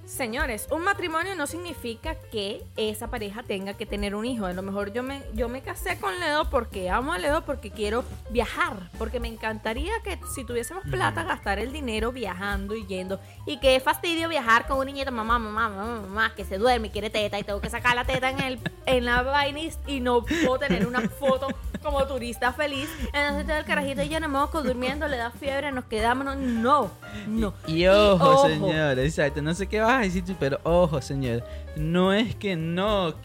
señores, un matrimonio no significa que esa pareja tenga que tener un hijo. A lo mejor yo me, yo me casé con Ledo porque amo a Ledo, porque quiero viajar, porque me encantaría que si tuviésemos plata, gastar el dinero viajando y yendo. Y qué fastidio viajar con un niñito, mamá, mamá, mamá, mamá, que se duerme y quiere teta y tengo que sacar la teta en, el, en la vaina y- y no puedo tener una foto como turista feliz. Entonces todo el carajito y yo no moco durmiendo, le da fiebre, nos quedamos. No, no. no. Y ojo, señor, exacto. No sé qué vas pero ojo, señor. No es que no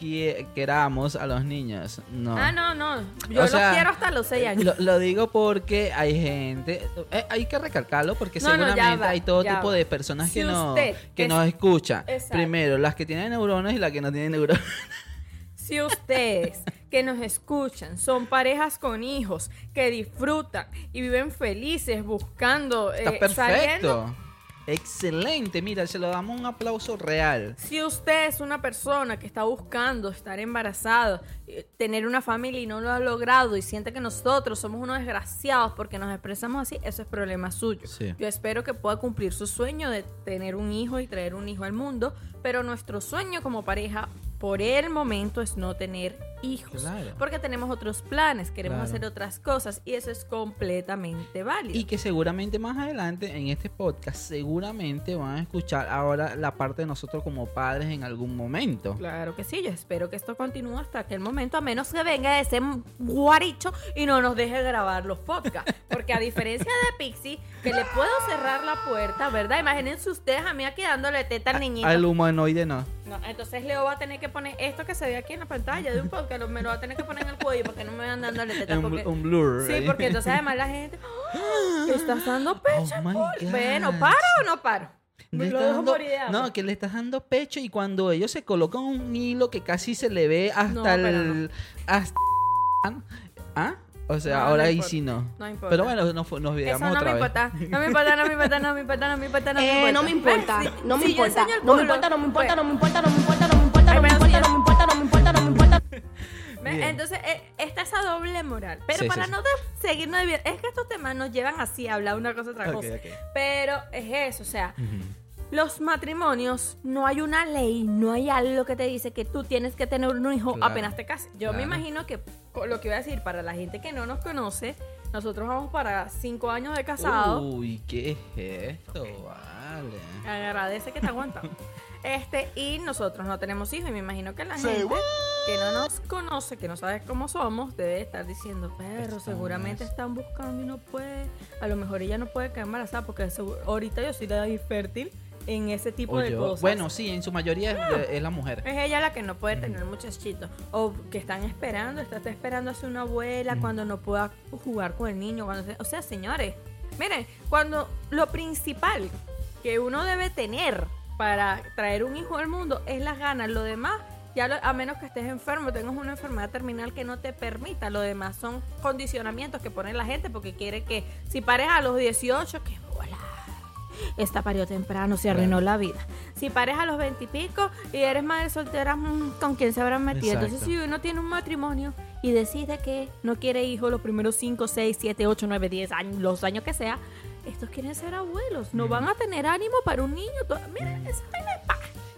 queramos a los niños. No. Ah, no, no. Yo O lo sea, quiero hasta los 6 años. Lo, lo digo porque hay gente, eh, hay que recalcarlo porque No, no, ya seguramente va, hay todo tipo va. de personas Si que, no, que es- nos escuchan. Exacto. Primero, las que tienen neuronas y las que no tienen neuronas. Si ustedes que nos escuchan son parejas con hijos que disfrutan y viven felices buscando, Está eh, saliendo- perfecto. Excelente, mira, se lo damos un aplauso real. Si usted es una persona que está buscando estar embarazado, eh, tener una familia y no lo ha logrado y siente que nosotros somos unos desgraciados porque nos expresamos así, eso es problema suyo. Sí. Yo espero que pueda cumplir su sueño de tener un hijo y traer un hijo al mundo, pero nuestro sueño como pareja por el momento es no tener hijos. Claro. Porque tenemos otros planes, queremos Claro. hacer otras cosas y eso es completamente válido. Y que seguramente más adelante en este podcast seguramente van a escuchar ahora la parte de nosotros como padres en algún momento. Claro que sí, yo espero que esto continúe hasta aquel momento, a menos que venga ese guaricho y no nos deje grabar los podcasts. Porque a diferencia de Pixie, que le puedo cerrar la puerta, ¿verdad? Imagínense ustedes a mí aquí dándole teta al niñito. Al humanoide no. No, entonces Leo va a tener que poner esto que se ve aquí en la pantalla de un podcast, lo- me lo va a tener que poner en el cuello porque no me van dándole teta. Un, porque- un blur. Sí, ahí. porque entonces además la gente, ¡Ah! ¿estás dando pecho? Oh my Paul?" Bueno. ¿paro o no paro? Le lo dejo dando- morir no, que le estás dando pecho y cuando ellos se colocan un hilo que casi se le ve hasta No, el. Hasta, ¿Ah? O sea, No, ahora no ahí sí no. No importa. Pero bueno, nos, nos no otra me vez. importa. No me importa, no me importa, no me importa, no me importa, no me Eh, importa. no me importa, no me importa, no me importa, no me importa, pues, no me importa, no me importa, no me importa, no no me importa, no me importa, Entonces, eh, está esa doble moral. Pero Sí, para sí, no de- seguirnos de es que estos temas nos llevan así a hablar una cosa otra Ok, cosa. ok. Pero es eso, o sea, los matrimonios, no hay una ley, no hay algo que te dice que tú tienes que tener un hijo Claro, apenas te cases. Yo me claro. imagino que co- lo que voy a decir para la gente que no nos conoce, nosotros vamos para cinco años de casado. Uy, ¿qué es esto? Vale. Agradece que te aguanta. Este, y nosotros no tenemos hijos, y me imagino que la gente que no nos conoce, que no sabe cómo somos, debe estar diciendo, perro, seguramente es- están buscando y no puede. A lo mejor ella no puede quedar embarazada porque ahorita yo soy de fértil en ese tipo O de yo. cosas. Bueno, sí, en su mayoría es, es la mujer. Es ella la que no puede tener muchachitos. O que están esperando, está, está esperando a ser una abuela cuando no pueda jugar con el niño. Cuando se- o sea, señores, miren, cuando lo principal que uno debe tener para traer un hijo al mundo es las ganas. Lo demás, ya lo- a menos que estés enfermo, tengas una enfermedad terminal que no te permita. Lo demás son condicionamientos que pone la gente porque quiere que si pares a los 18, que bola. Esta parió temprano, se arruinó la vida. Si pares a los 20 y pico y eres madre soltera, mm, ¿con quién se habrán metido? Exacto. Entonces, si uno tiene un matrimonio y decide que no quiere hijos los primeros 5, 6, 7, 8, 9, 10 años, los años que sea, estos quieren ser abuelos. No van a tener ánimo para un niño. Miren, esa vaina.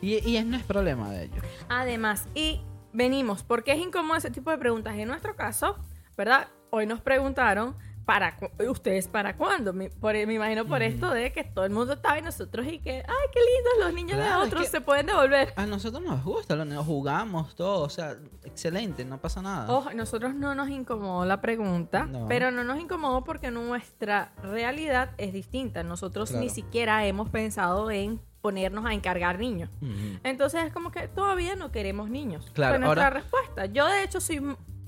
Y, y no es problema de ellos. Además, y venimos, porque es incómodo ese tipo de preguntas. En nuestro caso, ¿verdad? Hoy nos preguntaron, ¿para ¿ustedes para cuándo? Me, por- me imagino por esto de que todo el mundo estaba y nosotros y que, ay, qué lindos los niños Claro, de es otros que- se pueden devolver. A nosotros nos gusta, nos jugamos todo, o sea, excelente, no pasa nada. Ojo, nosotros no nos incomodó la pregunta, No. pero no nos incomodó porque nuestra realidad es distinta. Nosotros Claro. ni siquiera hemos pensado en ponernos a encargar niños. Entonces es como que todavía no queremos niños. Claro, Fue nuestra ahora- respuesta. Yo de hecho soy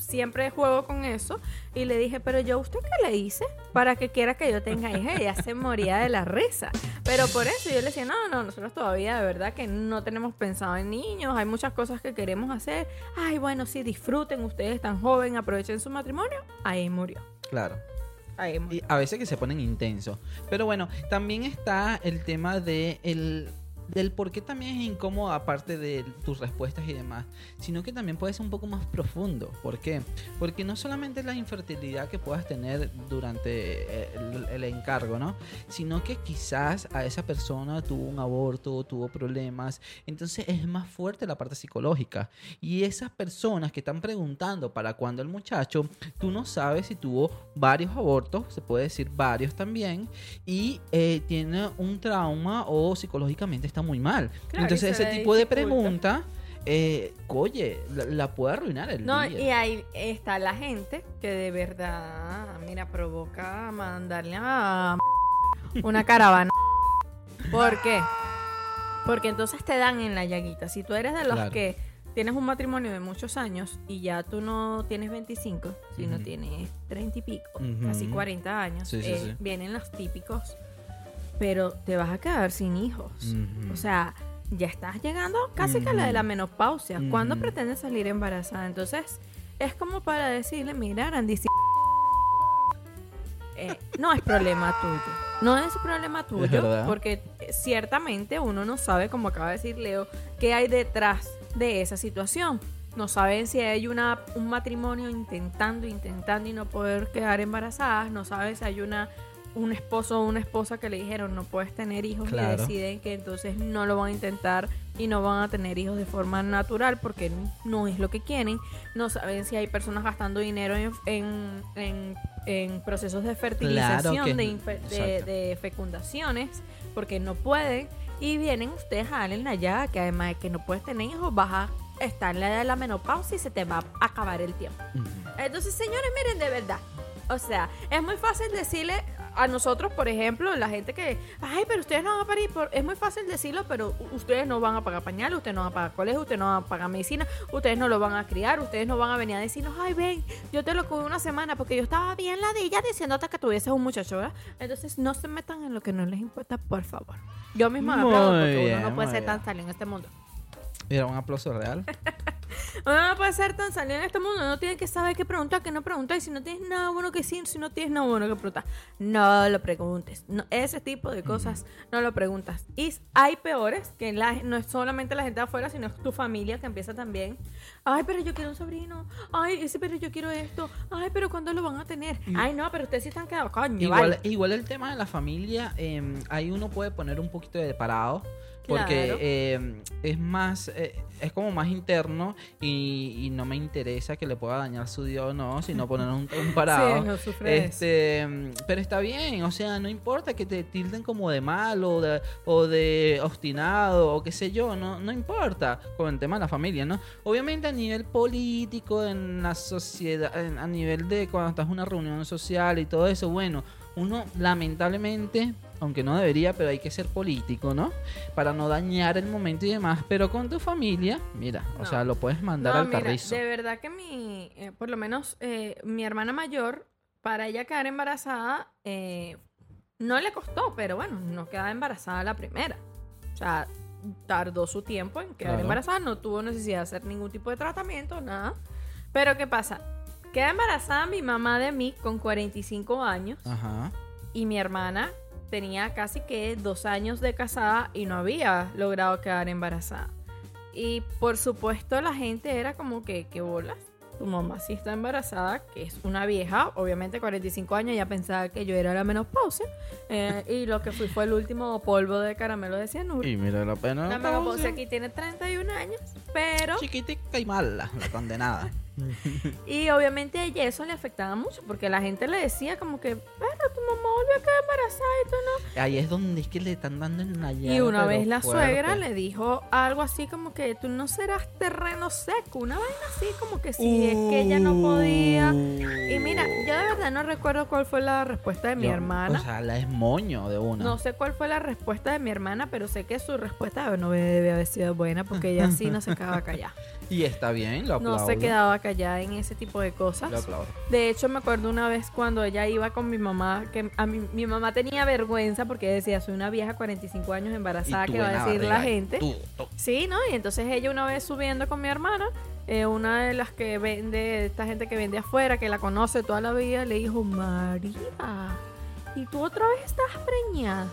siempre juego con eso y le dije, pero yo usted qué le hice para que quiera que yo tenga hija. Ella se moría de la risa. Pero por eso yo le decía, no, no, nosotros todavía de verdad que no tenemos pensado en niños. Hay muchas cosas que queremos hacer. Ay, bueno, sí, disfruten, ustedes están joven, aprovechen su matrimonio. Ahí murió. Claro. Ahí murió. Y a veces que se ponen intensos. Pero bueno, también está el tema de el, del por qué también es incómodo, aparte de tus respuestas y demás, sino que también puede ser un poco más profundo. ¿Por qué? Porque no solamente la infertilidad que puedas tener durante eh, el, encargo, ¿no? Sino que quizás a esa persona tuvo un aborto, tuvo problemas, entonces es más fuerte la parte psicológica. Y esas personas que están preguntando para cuándo el muchacho, tú no sabes si tuvo varios abortos, se puede decir varios también, y eh, tiene un trauma o psicológicamente está muy mal. Claro, entonces ese tipo de pregunta... Eh, oye, la, la puede arruinar el No, día. y ahí está la gente que de verdad, mira, provoca mandarle a una caravana. ¿Por qué? Porque entonces te dan en la llaguita. Si tú eres de los Claro. que tienes un matrimonio de muchos años y ya tú no tienes 25, sino Ujú. tienes 30 y pico, casi 40 años, Sí, sí, eh, sí. vienen los típicos, pero te vas a quedar sin hijos. O sea, ya estás llegando casi que a la de la menopausia. ¿Cuándo pretendes salir embarazada? Entonces, es como para decirle, mira, Randy, si- eh, no es problema tuyo. No es problema tuyo, porque eh, ciertamente uno no sabe, como acaba de decir Leo, qué hay detrás de esa situación. No saben si hay una, un matrimonio intentando, intentando y no poder quedar embarazadas. No saben si hay una un esposo o una esposa que le dijeron no puedes tener hijos Claro. y deciden que entonces no lo van a intentar y no van a tener hijos de forma natural porque no es lo que quieren. No saben si hay personas gastando dinero en, en, en- en procesos de fertilización, que- de, fecundaciones, porque no pueden. Y vienen ustedes a darle la llaga que además de que no puedes tener hijos, vas a estar en la edad de la menopausia y se te va a acabar el tiempo. Entonces, señores, miren, de verdad. O sea, es muy fácil decirle a nosotros, por ejemplo, la gente que, ay, pero ustedes no van a parir, por... es muy fácil decirlo, pero ustedes no van a pagar pañales, ustedes no van a pagar colegio, ustedes no van a pagar medicina, ustedes no lo van a criar, ustedes no van a venir a decirnos, ay, ven, yo te lo cuido una semana porque yo estaba bien ladilla diciéndote que tuvieses un muchacho, ¿verdad? Entonces, no se metan en lo que no les importa, por favor. Yo misma me aplaudo porque uno no puede ser bien. tan salido en este mundo. Mira, un aplauso real. Uno no puede ser tan salido en este mundo, no tiene que saber qué preguntar, qué no preguntar, y si no tienes nada bueno que decir, si no tienes nada bueno que preguntar, no lo preguntes. No, ese tipo de cosas no lo preguntas. Y hay peores, que la- no es solamente la gente de afuera, sino es tu familia que empieza también. Ay, pero yo quiero un sobrino. Ay, ese, pero yo quiero esto. Ay, pero ¿cuándo lo van a tener? Ay, no, pero ustedes sí están quedados, coño, Igual, vale. igual el tema de la familia, eh, ahí uno puede poner un poquito de parado. Porque Claro. eh, es más, eh, es como más interno y, y no me interesa que le pueda dañar su día o no, sino poner un, un parado. Sí, no sufre de eso. este, mm, pero está bien, o sea, no importa que te tilden como de malo o de, o de obstinado o qué sé yo, no, no importa con el tema de la familia, ¿no? Obviamente a nivel político, en la sociedad, en- a nivel de cuando estás en una reunión social y todo eso, bueno, uno lamentablemente, aunque no debería, pero hay que ser político, ¿no? Para no dañar el momento y demás, pero con tu familia, mira, o sea, lo puedes mandar No, al mira, carrizo. de verdad que mi, eh, por lo menos eh, mi hermana mayor, para ella quedar embarazada, eh, no le costó, pero bueno, no quedaba embarazada la primera. O sea, tardó su tiempo en quedar Claro. embarazada, no tuvo necesidad de hacer ningún tipo de tratamiento, nada. Pero ¿qué pasa? Queda embarazada mi mamá de mí con 45 años Ajá. y mi hermana tenía casi que dos años de casada y no había logrado quedar embarazada. Y por supuesto la gente era como que, ¿qué bolas? Tu mamá sí está embarazada, que es una vieja, obviamente 45 años, ya pensaba que yo era la menopausia. eh, y lo que fui fue el último polvo de caramelo de cianuro. Y mira la pena. La menopausia aquí tiene 31 años, pero... Chiquitica y mala, la condenada. Y obviamente a ella eso le afectaba mucho, porque la gente le decía como que, pero tu mamá volvió a quedar embarazada y tú no. Ahí es donde es que le están dando en la Y una vez la fuerte. suegra le dijo algo así como que tú no serás terreno seco, una vaina así como que sí, es que ella no podía. Y mira, yo de verdad no recuerdo cuál fue la respuesta de mi Yo- hermana. O sea, la es moño de una. no sé cuál fue la respuesta de mi hermana, pero sé que su respuesta no debe haber sido buena porque ella sí no se quedaba callada. Y está bien, lo No aplaudo. se quedaba callada en ese tipo de cosas. Lo aplaudo. De hecho, me acuerdo una vez cuando ella iba con mi mamá, que a mi, mi mamá tenía vergüenza porque decía, soy una vieja 45 años embarazada, que va a decir la gente? tú, tú. Sí, ¿no? Y entonces ella una vez subiendo con mi hermana, eh, una de las que vende, esta gente que vende afuera, que la conoce toda la vida, le dijo, María, ¿y tú otra vez estás preñada?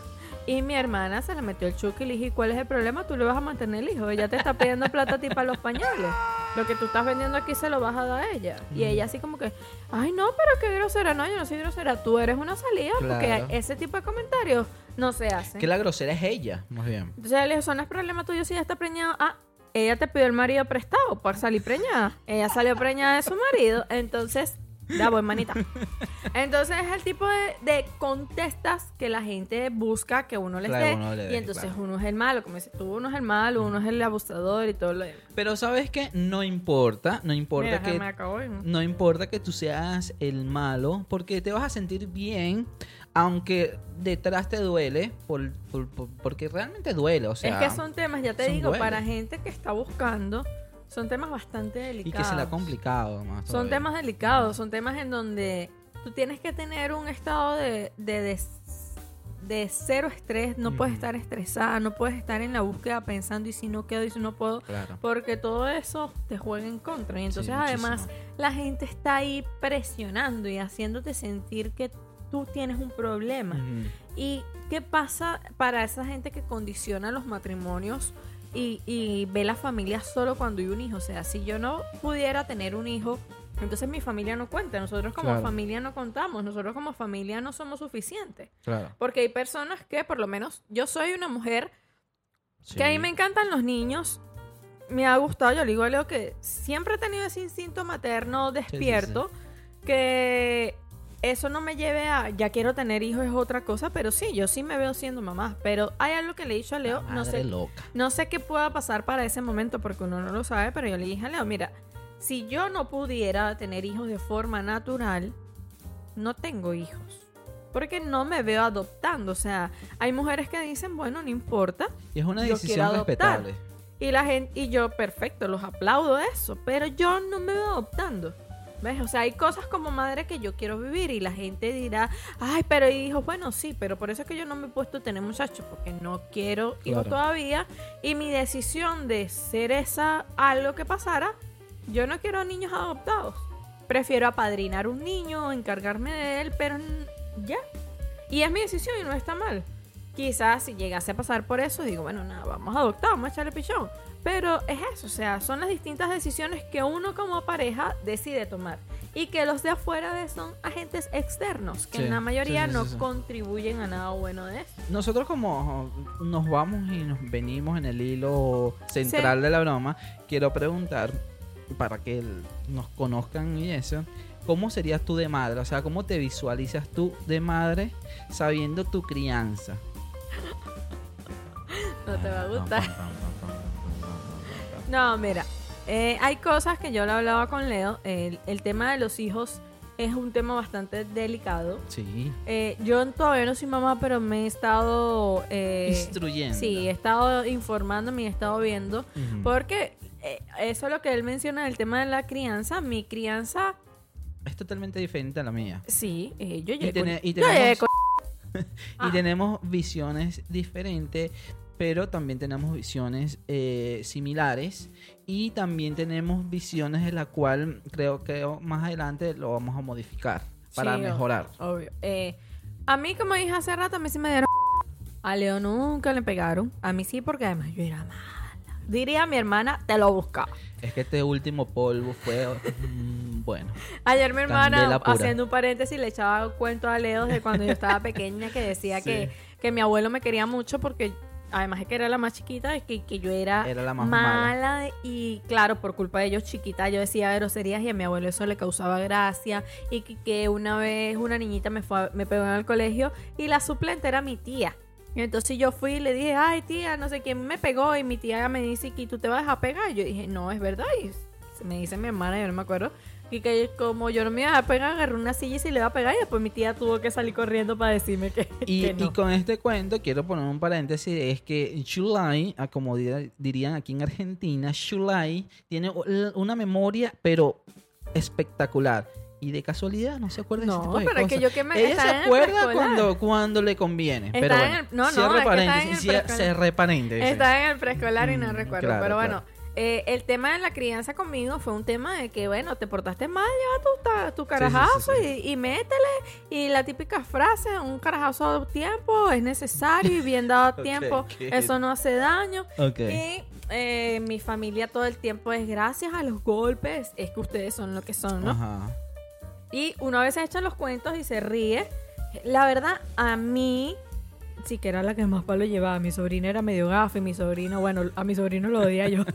Y mi hermana se le metió el chuque y le dije, ¿cuál es el problema? Tú le vas a mantener el hijo. Ella te está pidiendo plata a ti para los pañales. Lo que tú estás vendiendo aquí se lo vas a dar a ella. Y ella así como que, ay no, pero qué grosera. No, yo no soy grosera. Tú eres una salida Claro. porque ese tipo de comentarios no se hacen. Que la grosera es ella, más bien. Entonces le dijo, eso no es problema tuyo si ella está preñada. Ah, ella te pidió el marido prestado para salir preñada. Ella salió preñada de su marido. Entonces, da buen manita. Entonces es el tipo de, de contestas que la gente busca que uno les Claro, dé. uno le dé, y entonces claro. uno es el malo. Como dices tú, uno es el malo, uno es el abusador y todo lo demás. Pero sabes que no importa, no importa Mira, que me ¿no? no importa que tú seas el malo, porque te vas a sentir bien, aunque detrás te duele, por, por- por- porque realmente duele, o sea, es que son temas, ya te digo, duelos. para gente que está buscando, son temas bastante y delicados. que se le ha complicado más. Son todavía. temas delicados, son temas en donde tú tienes que tener un estado de, de, de cero estrés, no puedes estar estresada, no puedes estar en la búsqueda pensando y si no quedo y si no puedo, Claro. porque todo eso te juega en contra. Y entonces Sí, además la gente está ahí presionando y haciéndote sentir que tú tienes un problema. ¿Y qué pasa para esa gente que condiciona los matrimonios y, y ve la familia solo cuando hay un hijo? O sea, si yo no pudiera tener un hijo, entonces mi familia no cuenta. Nosotros como Claro. familia no contamos. Nosotros como familia no somos suficientes. Claro. Porque hay personas que, por lo menos, yo soy una mujer que a mí me encantan los niños. Me ha gustado, yo le digo a Leo que siempre he tenido ese instinto materno despierto, que eso no me lleve a, ya quiero tener hijos es otra cosa, pero sí, yo sí me veo siendo mamá. Pero hay algo que le he dicho a Leo, no sé, loca. no sé qué pueda pasar para ese momento porque uno no lo sabe, pero yo le dije a Leo, mira, si yo no pudiera tener hijos de forma natural, no tengo hijos. Porque no me veo adoptando. O sea, hay mujeres que dicen, bueno, no importa. Y es una decisión respetable. Y la gente, y yo, perfecto, los aplaudo eso. Pero yo no me veo adoptando. ¿Ves? O sea, hay cosas como madre que yo quiero vivir y la gente dirá, ay, pero hijos, bueno, sí, pero por eso es que yo no me he puesto a tener muchachos, porque no quiero hijos Claro. todavía. Y mi decisión de ser esa algo que pasara, yo no quiero niños adoptados. Prefiero apadrinar un niño, encargarme de él, pero ya. Y es mi decisión y no está mal. Quizás si llegase a pasar por eso, digo, bueno, nada, vamos a adoptar, vamos a echarle pichón. Pero es eso, o sea, son las distintas decisiones que uno como pareja decide tomar. Y que los de afuera son agentes externos, que Sí, en la mayoría sí, sí, no contribuyen a nada bueno de eso. Nosotros como nos vamos y nos venimos en el hilo central de la broma, quiero preguntar, para que nos conozcan y eso, ¿cómo serías tú de madre? O sea, ¿cómo te visualizas tú de madre sabiendo tu crianza? No te va a gustar. No, mira, eh, hay cosas que yo le hablaba con Leo. El, el tema de los hijos es un tema bastante delicado. Sí, Eh, yo todavía no soy mamá, pero me he estado... eh, instruyendo. Sí, he estado informándome y he estado viendo. Porque eh, eso es lo que él menciona del tema de la crianza. Mi crianza, Es totalmente diferente a la mía. sí, eh, yo llegué con- y tenemos- Y tenemos visiones diferentes, pero también tenemos visiones eh, similares. Y también tenemos visiones de la cual creo que más adelante lo vamos a modificar para Sí, mejorar. Obvio. Eh, a mí, como dije hace rato, a mí sí me dieron. A Leo nunca le pegaron. A mí sí, porque además yo era mala. Diría mi hermana, te lo buscaba. Es que este último polvo fue mm, bueno. Ayer mi hermana, haciendo un paréntesis, le echaba cuento a Leo de cuando yo estaba pequeña, que decía Sí. que, que mi abuelo me quería mucho porque, además de que era la más chiquita, es que, que yo era, Era la más mala. y claro, por culpa de ellos chiquita, yo decía groserías y a mi abuelo eso le causaba gracia. Y que, que una vez una niñita me, fue a- me pegó en el colegio y la suplente era mi tía. Y entonces yo fui y le dije, ay tía, no sé quién me pegó. Y mi tía me dice, ¿y tú te vas a pegar? Y yo dije, no, es verdad. Y me dice mi hermana, yo no me acuerdo. Y que como yo no me iba a pegar, agarré una silla y se le iba a pegar. Y después mi tía tuvo que salir corriendo para decirme que, Y, que no. y con este cuento quiero poner un paréntesis, es que Shulai, ah, como dir- dirían aquí en Argentina, Shulai tiene una memoria pero espectacular. Y de casualidad no se acuerda de ese No, tipo de pero es que cosas. yo que me- Ella se en acuerda cuando, cuando le conviene. Está pero en bueno, el- no, no, cierre es que está en paréntesis, el paréntesis. Estaba en el preescolar y no Mm, recuerdo. claro, pero claro. bueno, eh, el tema de la crianza conmigo fue un tema de que, bueno, te portaste mal, lleva tu, tu carajazo sí, sí. Y, y métele. Y la típica frase, un carajazo a tiempo es necesario y bien dado a Ok, tiempo, eso no hace daño. Y eh, mi familia todo el tiempo es gracias a los golpes, es que ustedes son lo que son, ¿no? Ajá. Y uno a veces echa los cuentos y se ríe. La verdad, a mí, sí que era la que más palo llevaba. Mi sobrina era medio gafe, mi sobrino, bueno, a mi sobrino lo odia yo.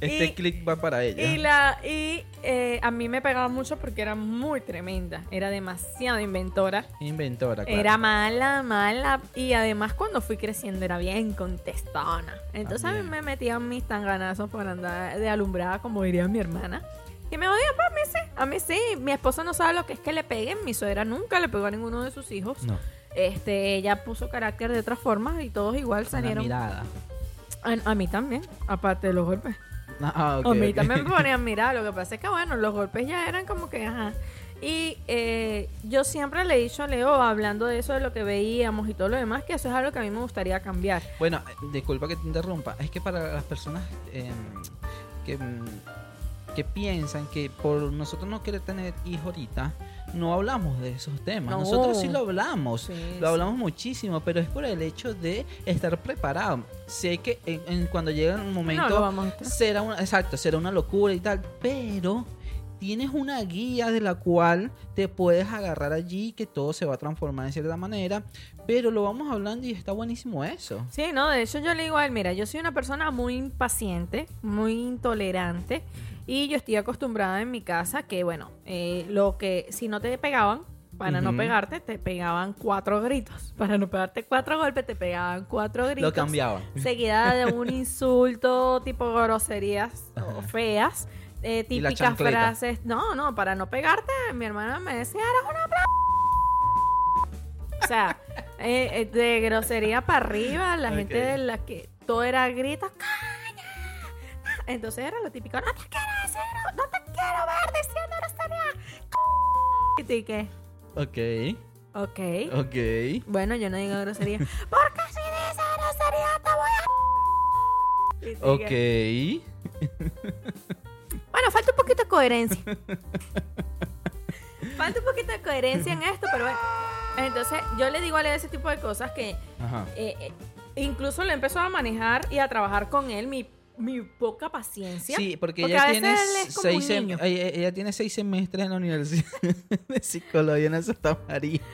Este Y- click va para ella. Y, la, y eh, a mí me pegaba mucho porque era muy tremenda. Era demasiado inventora. Inventora, claro. Era mala, mala. Y además cuando fui creciendo era bien contestona. Entonces a mí me metían mis tanganazos por andar de alumbrada, como diría mi hermana. Y me odia, pues a mí sí. A mí sí. Mi esposo no sabe lo que es que le peguen. Mi suegra nunca le pegó a ninguno de sus hijos. No, Este, ella puso carácter de otra forma y todos igual salieron. mirada. A, a mí también, aparte de los golpes. Ah, ok, a mí también me ponían mirar, lo que pasa es que bueno, los golpes ya eran como que, ajá. Y eh, yo siempre le he dicho a Leo, hablando de eso, de lo que veíamos y todo lo demás, que eso es algo que a mí me gustaría cambiar. Bueno, disculpa que te interrumpa. Es que para las personas eh, que, mm, que piensan que por nosotros no querer tener hijos ahorita, no hablamos de esos temas. No. Nosotros sí lo hablamos. Sí, lo hablamos muchísimo, pero es por el hecho de estar preparado. Sé que en, en- cuando llega un momento vamos será una, exacto, será una locura y tal, pero tienes una guía de la cual te puedes agarrar allí, que todo se va a transformar en cierta manera, pero lo vamos hablando y está buenísimo eso. Sí, no, de hecho yo le digo a él, mira, yo soy una persona muy impaciente, muy intolerante y yo estoy acostumbrada en mi casa que, bueno, eh, lo que si no te pegaban, para no pegarte, te pegaban cuatro gritos. Para no pegarte cuatro golpes, te pegaban cuatro gritos. Lo cambiaba. Seguida de un insulto tipo groserías o feas. eh, típicas frases. No, no, para no pegarte, mi hermana me decía, eres una pla-". O sea, eh, eh, de grosería para arriba, la gente de la que todo era gritos, ¡caña! Entonces era lo típico, no te quiero decir, no te quiero ver diciendo grosería. Y ¿qué? Ok, Ok. ok. Bueno, yo no digo grosería. Porque si dices grosería te voy a... Ok. Bueno, falta un poquito de coherencia. falta un poquito de coherencia en esto, pero bueno. Entonces, yo le digo a Leo ese tipo de cosas que Ajá. eh, eh, incluso le empezó a manejar y a trabajar con él mi, mi poca paciencia. Sí, porque, Porque ella tiene, como seis un sem- niño. ella, ella tiene seis semestres en la Universidad de Psicología en Santa María.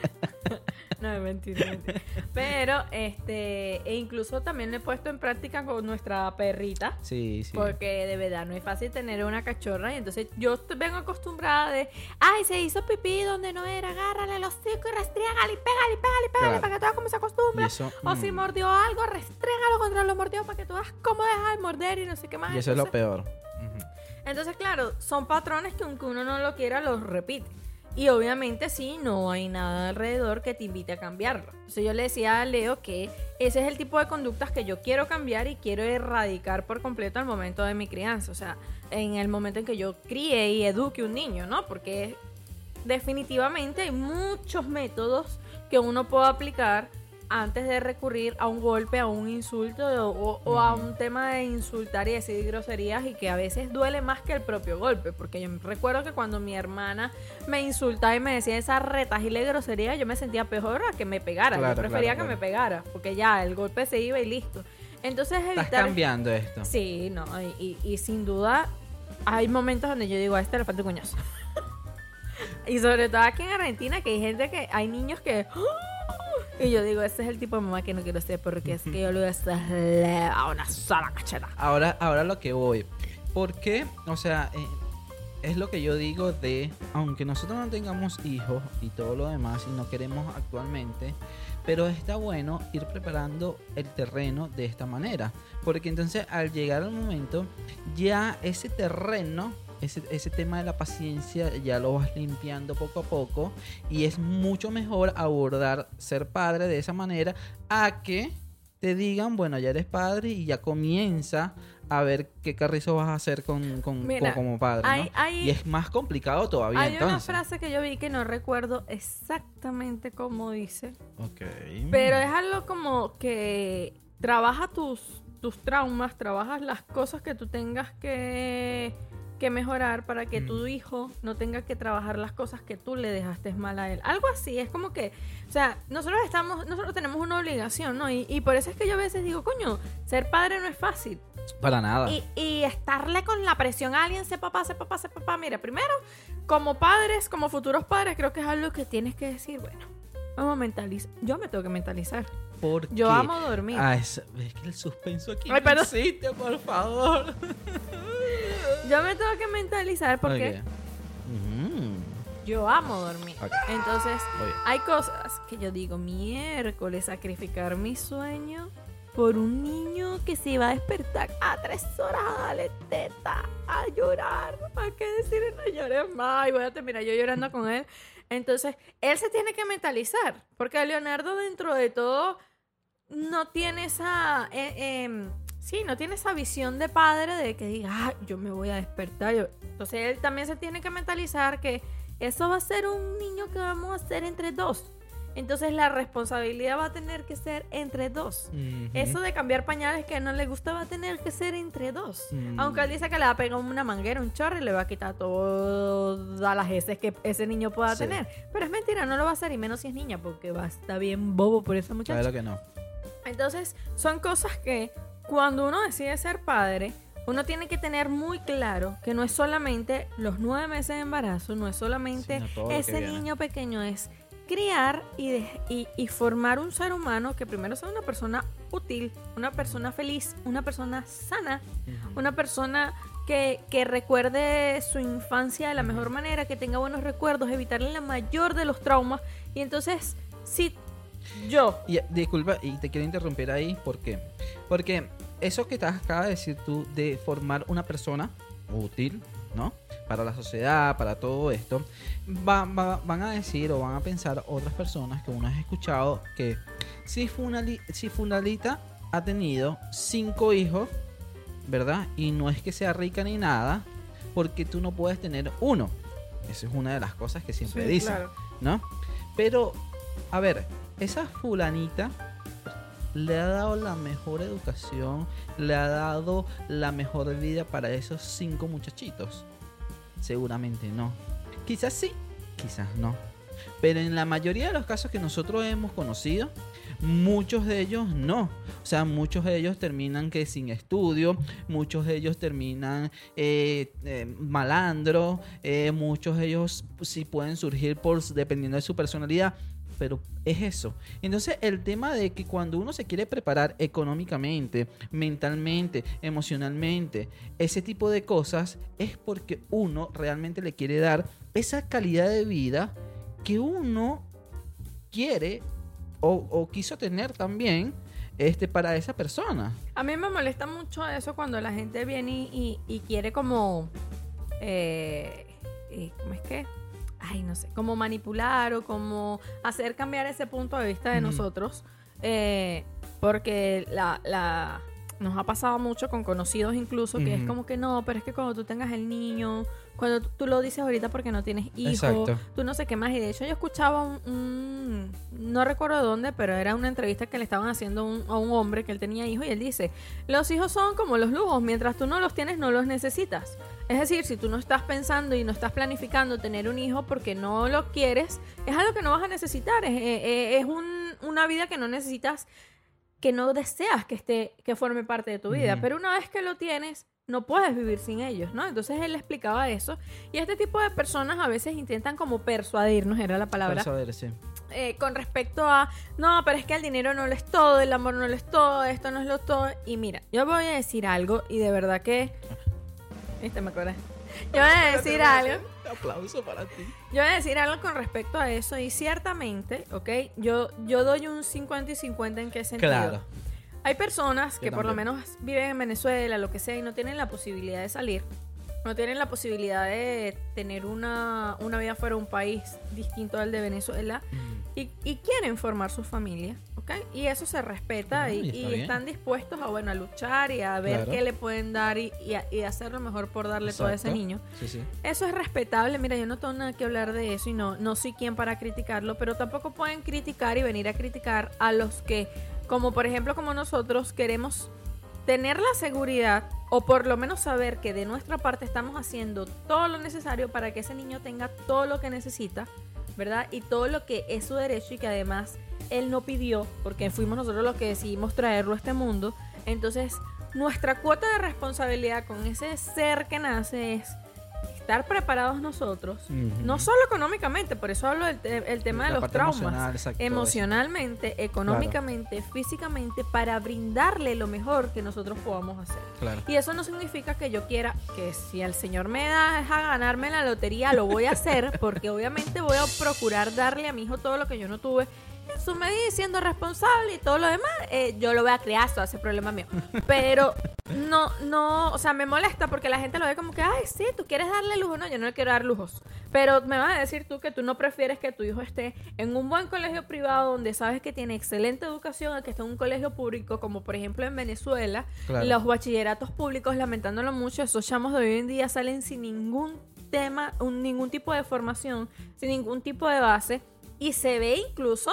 No, es mentira, mentira. Pero, este, e incluso también lo he puesto en práctica con nuestra perrita. Sí, sí. Porque de verdad no es fácil tener una cachorra y entonces yo vengo acostumbrada de, ay, se hizo pipí donde no era, agárrale los hocico y restrígale y pégale, y pégale, y pégale Claro. para que tú veas cómo se acostumbra. Eso, O si mm. mordió algo, restrégalo contra los mordidos para que tú veas cómo deja de morder y no sé qué más. Y eso es lo Entonces- peor. Entonces, claro, son patrones que aunque uno no lo quiera, los repite. Y obviamente sí, no hay nada alrededor que te invite a cambiarlo. Entonces yo le decía a Leo que ese es el tipo de conductas que yo quiero cambiar y quiero erradicar por completo al momento de mi crianza. O sea, en el momento en que yo críe y eduque un niño, ¿no? Porque definitivamente hay muchos métodos que uno puede aplicar antes de recurrir a un golpe, a un insulto o, o a un tema de insultar y decir groserías y que a veces duele más que el propio golpe. Porque yo recuerdo que cuando mi hermana me insultaba y me decía esas retas y le groserías, yo me sentía peor a que me pegara. Claro, yo prefería claro, que claro. me pegara, porque ya el golpe se iba y listo. Entonces Estás evitar... cambiando esto. Sí, no, y, y- y sin duda hay momentos donde yo digo, a este le falta un coñazo. y sobre todo aquí en Argentina, que hay gente que, hay niños que... Y yo digo, ese es el tipo de mamá que no quiero ser porque es que yo le voy a hacer a una sola cacheta. Ahora, ahora lo que voy. Porque, o sea, eh, es lo que yo digo de, aunque nosotros no tengamos hijos y todo lo demás y no queremos actualmente, pero está bueno ir preparando el terreno de esta manera. Porque entonces al llegar al momento, ya ese terreno, ese, ese tema de la paciencia, ya lo vas limpiando poco a poco y es mucho mejor abordar ser padre de esa manera a que te digan, bueno, ya eres padre y ya comienza a ver qué carrizo vas a hacer con, con- Mira, con- como padre, ¿no? hay- hay- y es más complicado todavía Hay una frase que yo vi que no recuerdo exactamente cómo dice, Ok. pero es algo como que trabaja tus, tus traumas, trabajas las cosas que tú tengas que, que mejorar para que Mm. tu hijo no tenga que trabajar las cosas que tú le dejaste mal a él. Algo así, es como que, o sea, nosotros estamos, nosotros tenemos una obligación, ¿no? Y, y por eso es que yo a veces digo, coño, ser padre no es fácil. Para nada. Y, y estarle con la presión a alguien, sé papá, sé papá, sé papá. Mira, primero, como padres, como futuros padres, creo que es algo que tienes que decir, bueno, vamos a mentalizar. Yo me tengo que mentalizar. ¿Por Yo amo dormir. Ah, es, es que el suspenso aquí Ay, perdón. existe, por favor. Yo me tengo que mentalizar porque Ok. Mm. yo amo dormir. Entonces, Oye. hay cosas que yo digo, miércoles, sacrificar mi sueño por un niño que se va a despertar a tres horas a darle teta, a llorar. ¿Para qué decirle no llores más? Y voy a terminar yo llorando con él. Entonces, él se tiene que mentalizar, porque Leonardo dentro de todo no tiene esa... eh, em, sí, no tiene esa visión de padre de que diga, ah, yo me voy a despertar. yo-". Entonces, él también se tiene que mentalizar que eso va a ser un niño que vamos a hacer entre dos. Entonces, la responsabilidad va a tener que ser entre dos. Eso de cambiar pañales que no le gusta va a tener que ser entre dos. Mm. Aunque él dice que le va a pegar una manguera, un chorro y le va a quitar todas las heces que ese niño pueda Sí. tener. Pero es mentira, no lo va a hacer y menos si es niña porque va a estar bien bobo por esa muchacha. Claro que no. Entonces, son cosas que cuando uno decide ser padre, uno tiene que tener muy claro que no es solamente los nueve meses de embarazo, no es solamente ese niño pequeño, es criar y, de- y, y formar un ser humano que primero sea una persona útil, una persona feliz, una persona sana, una persona que, que recuerde su infancia de la mejor manera, que tenga buenos recuerdos, evitarle la mayor de los traumas. Y entonces, si yo Y, disculpa, y te quiero interrumpir ahí, ¿por qué? Porque eso que te acabas de decir tú de formar una persona útil, ¿no? Para la sociedad, para todo esto, va- va- van a decir o van a pensar otras personas que uno has escuchado que si, Funali, si Funalita ha tenido cinco hijos, ¿verdad? Y no es que sea rica ni nada, porque tú no puedes tener uno. Esa es una de las cosas que siempre dicen. ¿no? Pero, a ver, esa fulanita le ha dado la mejor educación, le ha dado la mejor vida para esos cinco muchachitos. Seguramente no. Quizás sí, quizás no. Pero en la mayoría de los casos que nosotros hemos conocido, muchos de ellos no. O sea, muchos de ellos terminan que sin estudio, muchos de ellos terminan eh, eh, malandro, eh, muchos de ellos sí pueden surgir por dependiendo de su personalidad. Pero es eso. Entonces el tema de que cuando uno se quiere preparar económicamente, mentalmente, emocionalmente, ese tipo de cosas, es porque uno realmente le quiere dar esa calidad de vida que uno quiere o, quiso tener también este, para esa persona. A mí me molesta mucho eso cuando la gente viene y quiere como... Eh, eh, ¿Cómo es que? Ay, no sé. Como manipular o como hacer cambiar ese punto de vista de nosotros. eh, porque la, la- nos ha pasado mucho con conocidos incluso, que es como que no, pero es que cuando tú tengas el niño, cuando tú, lo dices ahorita porque no tienes hijo, Exacto. tú no sé qué más. Y de hecho yo escuchaba un, un- no recuerdo dónde, pero era una entrevista que le estaban haciendo un- a un hombre que él tenía hijos y él dice, los hijos son como los lujos, mientras tú no los tienes no los necesitas. Es decir, si tú no estás pensando y no estás planificando tener un hijo porque no lo quieres, es algo que no vas a necesitar, es, es un- una vida que no necesitas, que no deseas que esté, que forme parte de tu vida, Ujú. pero una vez que lo tienes, no puedes vivir sin ellos, ¿no? Entonces él explicaba eso y este tipo de personas a veces intentan como persuadirnos, era la palabra, saber, sí. eh, con respecto a, no, pero es que el dinero no lo es todo, el amor no lo es todo, esto no es lo todo. Y mira, yo voy a decir algo y de verdad que... Viste, me acordé. Yo voy a decir algo. Aplauso para ti. Yo voy a decir algo con respecto a eso y ciertamente, ¿ok? Yo, yo doy un 50 y 50 en qué sentido. Claro. Hay personas que por lo menos viven en Venezuela, lo que sea, y no tienen la posibilidad de salir. No tienen la posibilidad de tener una, una vida fuera de un país distinto al de Venezuela. Y, y quieren formar su familia, ¿ok? Y eso se respeta Ujú, y, está están dispuestos a, bueno, a luchar y a ver Claro. qué le pueden dar y, y a- y hacer lo mejor por darle todo a ese niño. Sí, sí. Eso es respetable. Mira, yo no tengo nada que hablar de eso y no, no soy quien para criticarlo, pero tampoco pueden criticar y venir a criticar a los que, como por ejemplo, como nosotros, queremos tener la seguridad o por lo menos saber que de nuestra parte estamos haciendo todo lo necesario para que ese niño tenga todo lo que necesita, ¿verdad? Y todo lo que es su derecho y que además él no pidió, porque fuimos nosotros los que decidimos traerlo a este mundo. Entonces, nuestra cuota de responsabilidad con ese ser que nace es estar preparados nosotros, no solo económicamente, por eso hablo del te- el tema de los traumas, emocional, exacto, todo eso. emocionalmente, económicamente, físicamente, para brindarle lo mejor que nosotros podamos hacer. Claro. Y eso no significa que yo quiera que si el Señor me da a ganarme la lotería, lo voy a hacer, porque obviamente voy a procurar darle a mi hijo todo lo que yo no tuve en su medida y siendo responsable y todo lo demás, eh, yo lo voy a crear, eso hace problema mío. Pero no, no, o sea, me molesta porque la gente lo ve como que, ay, sí, tú quieres darle lujo. No, yo no le quiero dar lujos. Pero me vas a decir tú que tú no prefieres que tu hijo esté en un buen colegio privado donde sabes que tiene excelente educación a que esté en un colegio público, como por ejemplo en Venezuela. Claro. Los bachilleratos públicos, lamentándolo mucho, esos chamos de hoy en día salen sin ningún tema, un- ningún tipo de formación, sin ningún tipo de base. Y se ve incluso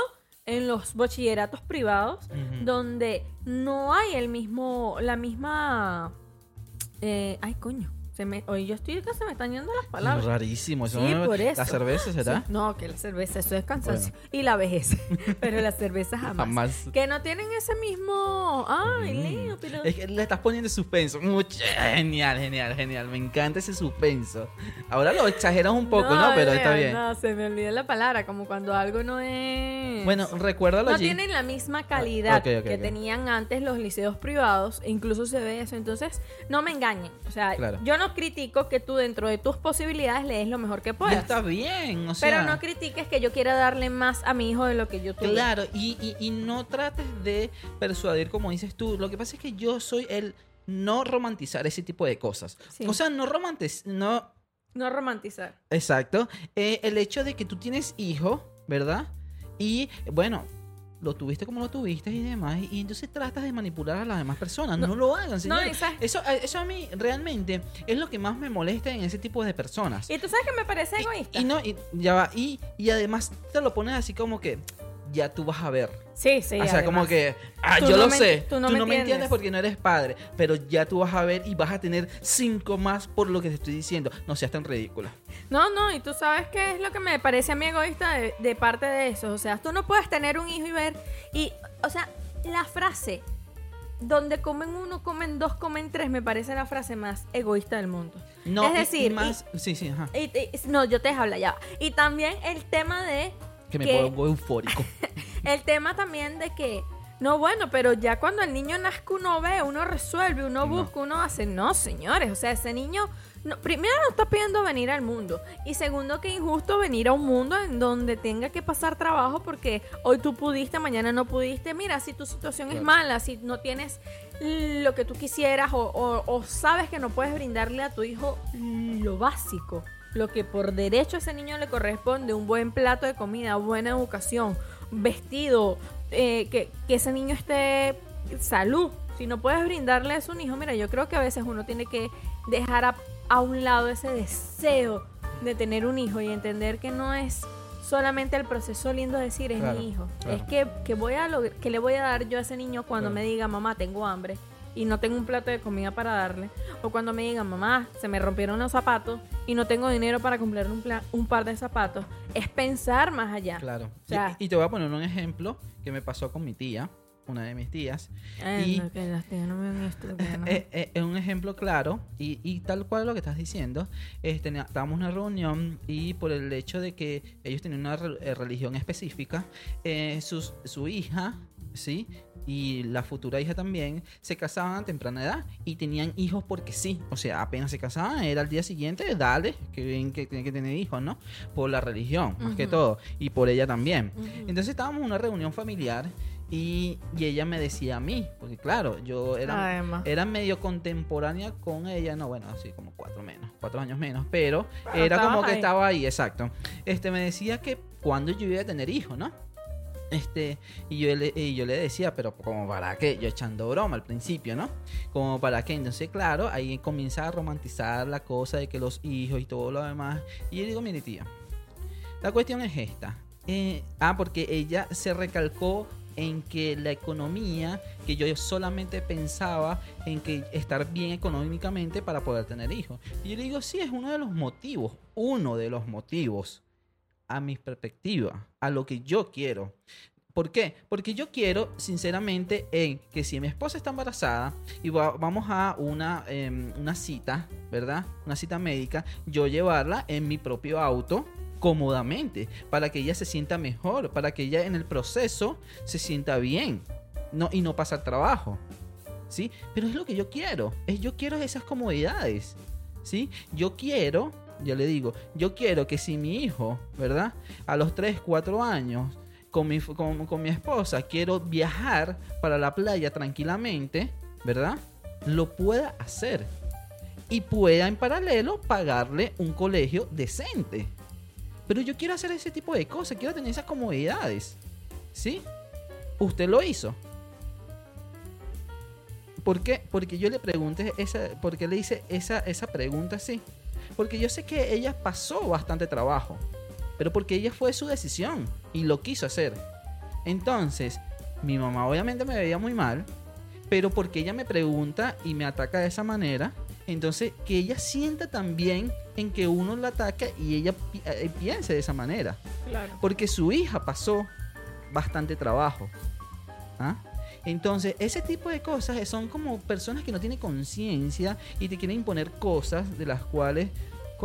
en los bachilleratos privados donde no hay el mismo, la misma... eh, ay, coño. Se me, hoy yo estoy que se me están yendo las palabras. Rarísimo. Eso Sí, no- por eso. La cerveza será. Sí, No, que la cerveza, eso es cansancio. Y la vejez. Pero la cerveza jamás. Jamás. Que no tienen ese mismo. Ay, Mm. Leo, pero. Es que le estás poniendo suspenso. Mucho- Genial, genial, genial. Me encanta ese suspenso. Ahora lo exageras un poco, ¿no? Pero está bien. No, se me olvidó la palabra, como cuando algo no es. Bueno, recuérdalo no allí. tienen la misma calidad ok, ok, que tenían antes los liceos privados, incluso se ve eso. Entonces, no me engañen. O sea, Claro. yo no critico que tú dentro de tus posibilidades le des lo mejor que puedas. está bien, o sea. pero no critiques que yo quiera darle más a mi hijo de lo que yo tuve. Claro, y, y- y no trates de persuadir como dices tú. Lo que pasa es que yo soy el no romantizar ese tipo de cosas. Sí. O sea, no romantizar, no... No romantizar. Exacto. Eh, el hecho de que tú tienes hijo, ¿verdad? Y bueno, lo tuviste como lo tuviste y demás. Y entonces tratas de manipular a las demás personas. No, No. lo hagan, y sabes- eso, eso a mí realmente es lo que más me molesta en ese tipo de personas. Y tú sabes que me parece Y- egoísta. Y, no, y ya va. Y, y además te lo pones así como que ya tú vas a ver. sí, sí. o sea, como que, ah, Tú yo no lo me- sé. tú Tú no no, me me entiendes entiendes. porque no eres padre. Pero ya tú vas a ver y vas a tener cinco más por lo que te estoy diciendo. No seas tan ridícula. No, no, y tú sabes qué es lo que me parece a mí egoísta de, de parte de eso. O sea, tú no puedes tener un hijo y ver. Y, o sea, la frase donde comen uno, comen dos, comen tres, me parece la frase más egoísta del mundo. No, es y decir, más. sí, sí, ajá. y- no, yo te habla ya. Y también el tema de. Que me que- pongo eufórico. El tema también de que, no, bueno, pero ya cuando el niño nazca uno ve, uno resuelve, uno No. busca, uno hace. No, señores, o sea, ese niño, no, primero no está pidiendo venir al mundo. Y segundo, que injusto venir a un mundo en donde tenga que pasar trabajo porque hoy tú pudiste, mañana no pudiste. Mira, si tu situación es mala, si no tienes lo que tú quisieras o, o- o sabes que no puedes brindarle a tu hijo lo básico, lo que por derecho a ese niño le corresponde, un buen plato de comida, buena educación, vestido, eh, que, que ese niño esté salud. Si no puedes brindarle a un hijo, mira, yo creo que a veces uno tiene que dejar a, a un lado ese deseo de tener un hijo y entender que no es solamente el proceso lindo de decir es Claro, mi hijo. claro. Es que, que voy a que le voy a dar yo a ese niño cuando Claro. me diga, mamá, tengo hambre y no tengo un plato de comida para darle. O cuando me diga, mamá, se me rompieron los zapatos y no tengo dinero para comprar un, un par de zapatos. Es pensar más allá. Claro. O sea- y, y te voy a poner un ejemplo que me pasó con mi tía, una de mis tías. Ay, Y- no, que las tías no me ven esto, que no. Eh, eh, es un ejemplo claro y, y tal cual lo que estás diciendo. Es, tenía- estábamos en una reunión y por el hecho de que ellos tenían una re- eh, religión específica, eh, sus- su hija, ¿sí? Y la futura hija también se casaban a temprana edad y tenían hijos porque sí. O sea, apenas se casaban, era al día siguiente, dale, que ven que tienen que tener hijos, ¿no? Por la religión, más que todo. Y por ella también. Entonces estábamos en una reunión familiar y, y ella me decía a mí, porque claro, yo era, era medio contemporánea con ella, no, bueno, así como cuatro menos, cuatro años menos, pero Pero era como que ahí. estaba ahí, exacto. Este me decía que cuando yo iba a tener hijos, ¿no? Este, y yo, le, y yo le decía, pero como para qué, yo echando broma al principio, ¿no? Como para qué, entonces claro, ahí comienza a romantizar la cosa de que los hijos y todo lo demás. Y yo digo, mire tía, la cuestión es esta. Eh, ah, porque ella se recalcó en que la economía, que yo solamente pensaba en que estar bien económicamente para poder tener hijos. Y yo le digo, sí, es uno de los motivos, uno de los motivos a mi perspectiva, a lo que yo quiero. ¿Por qué? Porque yo quiero, sinceramente, en que si mi esposa está embarazada y va- vamos a una, em, una cita, ¿verdad? Una cita médica, yo llevarla en mi propio auto cómodamente, para que ella se sienta mejor, para que ella en el proceso se sienta bien no, y no pasar trabajo. ¿Sí? Pero es lo que yo quiero. Es, yo quiero esas comodidades. ¿Sí? Yo quiero, yo le digo, yo quiero que si mi hijo, ¿verdad? A los 3, 4 años, con mi, con, con mi esposa, quiero viajar para la playa tranquilamente, ¿verdad? Lo pueda hacer. Y pueda en paralelo pagarle un colegio decente. Pero yo quiero hacer ese tipo de cosas, quiero tener esas comodidades. ¿Sí? Usted lo hizo. ¿Por qué? Porque yo le pregunté esa, ¿por qué le hice esa, esa pregunta así? Porque yo sé que ella pasó bastante trabajo, pero porque ella fue su decisión y lo quiso hacer. Entonces, mi mamá obviamente me veía muy mal, pero porque ella me pregunta y me ataca de esa manera, entonces que ella sienta también en que uno la ataca y ella pi- eh, piense de esa manera. Claro. Porque su hija pasó bastante trabajo. ¿Ah? Entonces, ese tipo de cosas son como personas que no tienen conciencia y te quieren imponer cosas de las cuales,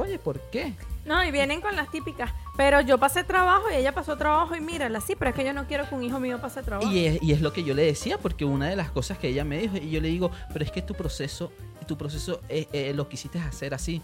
oye, ¿por qué? No, y vienen con las típicas. Pero yo pasé trabajo y ella pasó trabajo y mírala, sí, pero es que yo no quiero que un hijo mío pase trabajo. Y es, y es lo que yo le decía, porque una de las cosas que ella me dijo, y yo le digo, pero es que tu proceso, tu proceso eh, eh, lo quisiste hacer así.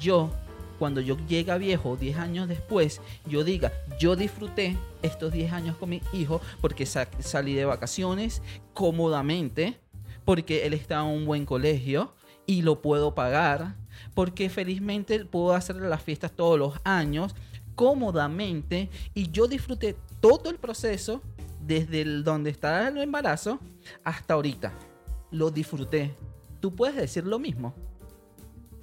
Yo, cuando yo llegue a viejo, 10 años después, yo diga, yo disfruté estos 10 años con mi hijo porque sa- salí de vacaciones cómodamente, porque él está en un buen colegio y lo puedo pagar, porque felizmente puedo hacerle las fiestas todos los años cómodamente y yo disfruté todo el proceso desde el donde está el embarazo hasta ahorita. Lo disfruté. ¿Tú puedes decir lo mismo?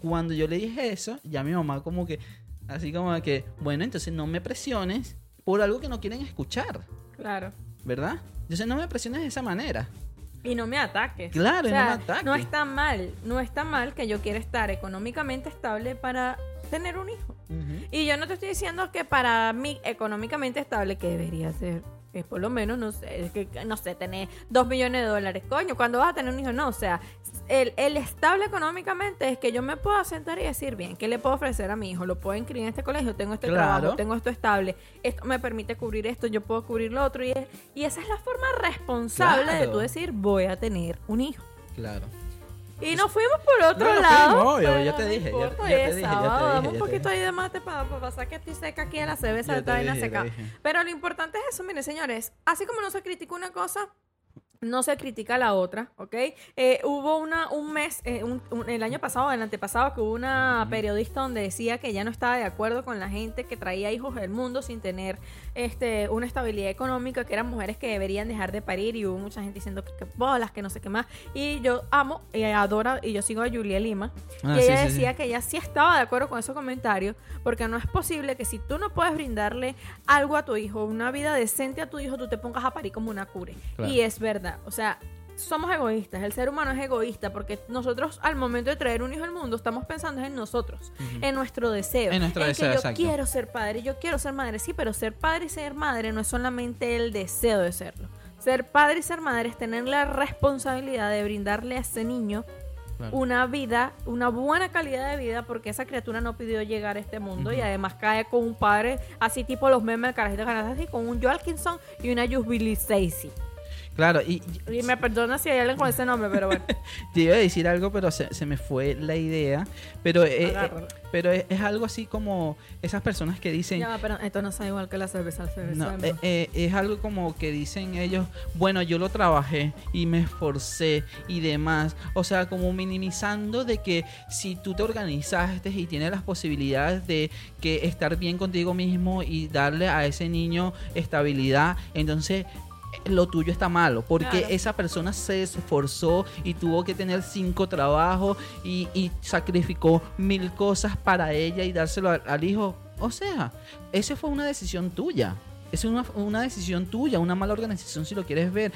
Cuando yo le dije eso, ya mi mamá como que, así como que, bueno, entonces no me presiones por algo que no quieren escuchar, Claro. ¿verdad? Entonces no me presiones de esa manera. Y no me ataques. Claro, O sea, no me ataques. no está mal, no está mal que yo quiera estar económicamente estable para tener un hijo. Y yo no te estoy diciendo que para mí económicamente estable, que debería ser, es por lo menos, no sé, es que, no sé, tener dos millones de dólares. Coño, cuando vas a tener un hijo? No, o sea, el, el estable económicamente es que yo me puedo sentar y decir, bien, ¿qué le puedo ofrecer a mi hijo? ¿Lo puedo inscribir en este colegio? Tengo este Claro. trabajo, tengo esto estable, esto me permite cubrir esto, yo puedo cubrir lo otro. Y, es- y esa es la forma responsable de tú decir, voy a tener un hijo. Claro. Y nos fuimos por otro No, lado. obvio, pero ya te no dije, ya- ya te dije, ya te dije, un poquito ahí de mate para, pasar que estoy seca aquí en la cerveza bien dije, seca. Pero lo importante es eso, miren, señores. Así como no se critica una cosa, no se critica la otra, ¿ok? Eh, hubo una, un mes, eh, un- un- el año pasado, el antepasado, que hubo una periodista donde decía que ya no estaba de acuerdo con la gente que traía hijos del mundo sin tener este, una estabilidad económica, que eran mujeres que deberían dejar de parir y hubo mucha gente diciendo que, que bolas, que no sé qué más. Y yo amo y adoro y yo sigo a Julia Lima. Ah, y sí, ella sí, sí. decía que ella sí estaba de acuerdo con esos comentarios, porque no es posible que si tú no puedes brindarle algo a tu hijo, una vida decente a tu hijo, tú te pongas a parir como una cure. Claro. Y es verdad, o sea, somos egoístas, el ser humano es egoísta, porque nosotros al momento de traer un hijo al mundo estamos pensando en nosotros, en nuestro deseo, En nuestro que deseo, yo exacto. quiero ser padre, yo quiero ser madre, sí, pero ser padre y ser madre no es solamente el deseo de serlo. Ser padre y ser madre es tener la responsabilidad de brindarle a ese niño Claro. una vida, una buena calidad de vida, porque esa criatura no pidió llegar a este mundo y además cae con un padre así tipo los memes de Carajito Canastas, así con un Joe Atkinson y una Jubilee Stacy. Claro, y, y- me perdona si hay alguien con ese nombre, pero bueno. te iba a decir algo, pero se, se me fue la idea. Pero, eh, eh, pero es, es algo así como esas personas que dicen... va, pero esto no sabe igual que la cerveza, la cerveza. No, no. eh, es algo como que dicen ellos, bueno, yo lo trabajé y me esforcé y demás. O sea, como minimizando de que si tú te organizaste y tienes las posibilidades de que estar bien contigo mismo y darle a ese niño estabilidad, entonces lo tuyo está malo, porque Claro. esa persona se esforzó y tuvo que tener cinco trabajos y, y sacrificó mil cosas para ella y dárselo al, al hijo. O sea, esa fue una decisión tuya. es una, una decisión tuya, una mala organización si lo quieres ver.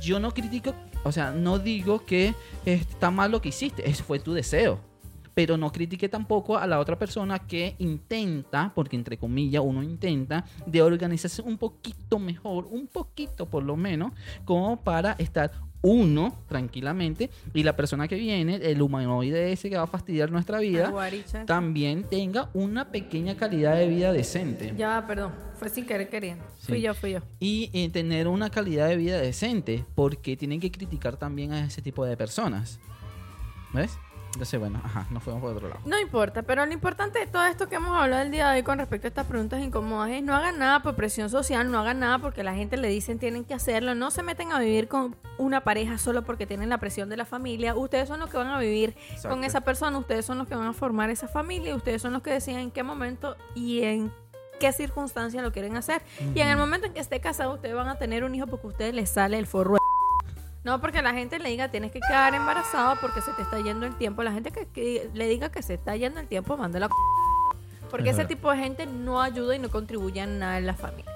Yo no critico, o sea, no digo que está mal lo que hiciste, ese fue tu deseo. Pero no critique tampoco a la otra persona que intenta, porque entre comillas uno intenta, de organizarse un poquito mejor, un poquito por lo menos, como para estar uno tranquilamente y la persona que viene, el humanoide ese que va a fastidiar nuestra vida, también tenga una pequeña calidad de vida decente. Ya, perdón. Fue sin querer queriendo. Fui yo, fui yo. Y eh, tener una calidad de vida decente, porque tienen que criticar también a ese tipo de personas. ¿Ves? Entonces, bueno, ajá, nos fuimos por otro lado. No importa, pero lo importante de todo esto que hemos hablado el día de hoy con respecto a estas preguntas incómodas es no hagan nada por presión social, no hagan nada porque la gente le dicen tienen que hacerlo, no se meten a vivir con una pareja solo porque tienen la presión de la familia, ustedes son los que van a vivir Exacto. con esa persona, ustedes son los que van a formar esa familia, ustedes son los que deciden en qué momento y en qué circunstancia lo quieren hacer. Y en el momento en que esté casado, ustedes van a tener un hijo porque a ustedes les sale el forro. No porque la gente le diga tienes que quedar embarazado porque se te está yendo el tiempo. La gente que, que le diga que se está yendo el tiempo, mándela. Porque Es ese verdad. tipo de gente no ayuda y no contribuye en nada en la familia.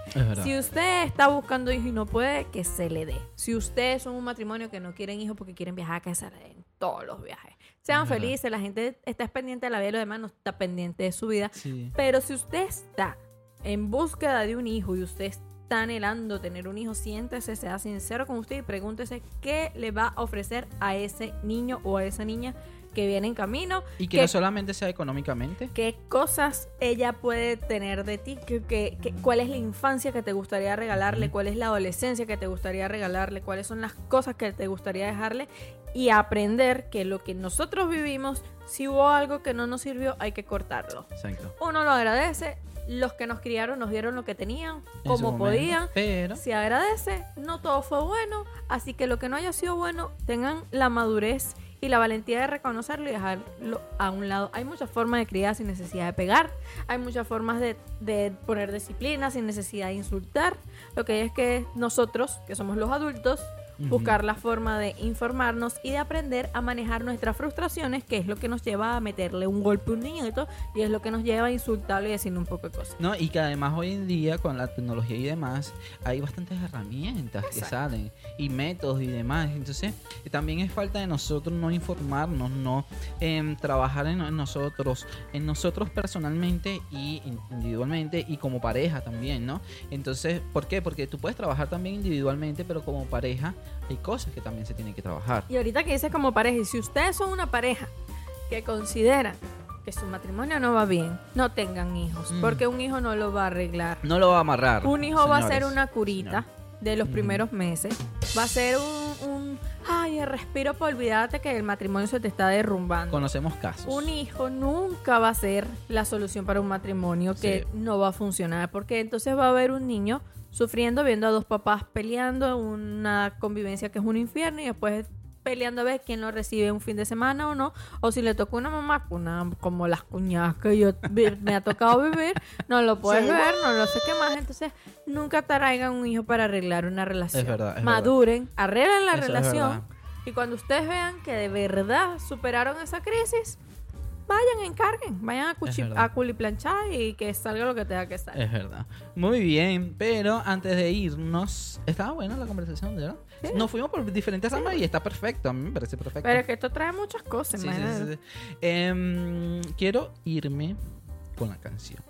Si usted está buscando hijos y no puede, que se le dé. Si ustedes son un matrimonio que no quieren hijos porque quieren viajar, que se le den todos los viajes. Sean Es verdad. felices, la gente está pendiente de la vida de los demás, no está pendiente de su vida. Sí. Pero si usted está en búsqueda de un hijo y usted está anhelando tener un hijo, siéntese, sea sincero con usted y pregúntese qué le va a ofrecer a ese niño o a esa niña que viene en camino. Y que no solamente sea económicamente. qué cosas ella puede tener de ti, qué- qué- qué- cuál es la infancia que te gustaría regalarle, cuál es la adolescencia que te gustaría regalarle, cuáles son las cosas que te gustaría dejarle y aprender que lo que nosotros vivimos, si hubo algo que no nos sirvió, hay que cortarlo Exacto. uno lo agradece. Los que nos criaron nos dieron lo que tenían, como podían. Pero. Se agradece, no todo fue bueno, así que lo que no haya sido bueno, tengan la madurez y la valentía de reconocerlo y dejarlo a un lado. Hay muchas formas de criar sin necesidad de pegar, hay muchas formas de, de poner disciplina sin necesidad de insultar. Lo que es que nosotros, que somos los adultos, buscar la forma de informarnos y de aprender a manejar nuestras frustraciones, que es lo que nos lleva a meterle un golpe a un niñito y es lo que nos lleva a insultarle y decirle un poco de cosas. No, y que además hoy en día con la tecnología y demás hay bastantes herramientas que salen y métodos y demás. Entonces también es falta de nosotros no informarnos, no em, trabajar en, en nosotros, en nosotros personalmente y in- individualmente y como pareja también, ¿no? Entonces, ¿por qué? Porque tú puedes trabajar también individualmente, pero como pareja hay cosas que también se tienen que trabajar. Y ahorita que dices como pareja, y si ustedes son una pareja que consideran que su matrimonio no va bien, no tengan hijos, Mm. porque un hijo no lo va a arreglar. No lo va a amarrar. Un hijo va a ser una curita de los Ujú. primeros meses, va a ser un, un ay, el respiro para olvidarte que el matrimonio se te está derrumbando. Conocemos casos. Un hijo nunca va a ser la solución para un matrimonio que Sí. no va a funcionar, porque entonces va a haber un niño sufriendo, viendo a dos papás peleando, una convivencia que es un infierno y después peleando a ver quién lo recibe un fin de semana o no, o si le toca una mamá una, como las cuñadas que yo me ha tocado vivir, no lo puedes ver, no lo sé qué más, entonces nunca traigan un hijo para arreglar una relación. Es verdad, es Maduren, arreglen la Eso relación y cuando ustedes vean que de verdad superaron esa crisis, vayan, encarguen, vayan a, a culiplanchar y que salga lo que tenga que salir. Es verdad. Muy bien, pero antes de irnos, estaba buena la conversación, ¿verdad? Sí. Nos fuimos por diferentes ramas y está perfecto, a mí me parece perfecto. Pero es que esto trae muchas cosas, Sí, sí, imagínate. sí, sí. Em, quiero irme con la canción.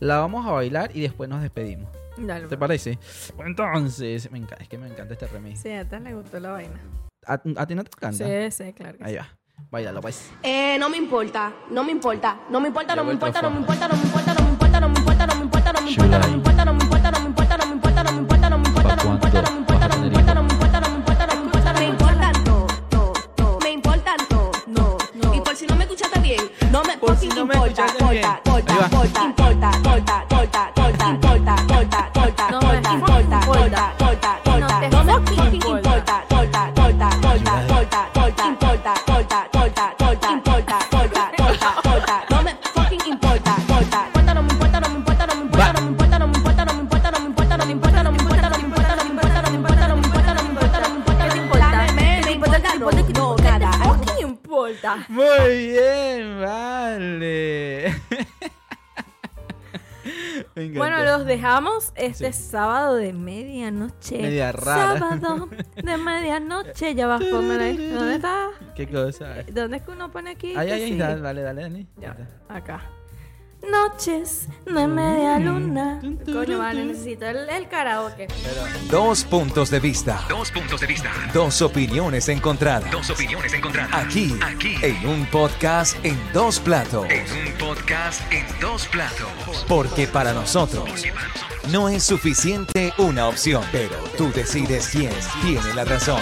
La vamos a bailar y después nos despedimos. Dale, ¿Te pues. parece? Entonces, me encanta, es que me encanta este remix. Sí, a ti le gustó la vaina. ¿A, a ti no te encanta? Sí, sí, claro. que Ahí sí. va. Bailalo, pues. Eh, no me importa, no me importa, no me importa, no me Llegó el importa, no me trofeo. importa, no me importa, no me importa, no me importa, no me importa, no me importa, no me importa, no me importa, no me importa, no me importa, no me importa, no me importa, no me importa, no me importa, no me importa, no me importa, no me importa, no me importa, me importan todo, todo, todo, me importan todo, no, no. Y por si no me escuchaste bien, no me Por si fucking no me importa, escuchaste bien. corta, Ahí va. corta, importa, Muy bien, vale. Bueno, los dejamos este sábado de medianoche. Media rara. Sábado de medianoche. Ya vas a poner ahí. ¿Dónde está? ¿Qué cosa? ¿Dónde es que uno pone aquí? Sí? dale, dale, dale, Dani. Ya, acá. Noches de media luna. Coño, vale, necesito el, el karaoke. Dos puntos de vista. Dos puntos de vista. Dos opiniones encontradas. Dos opiniones encontradas. Aquí, Aquí. en un podcast en dos platos. En un podcast en dos platos. Porque para nosotros no es suficiente una opción, pero tú decides quién tiene la razón.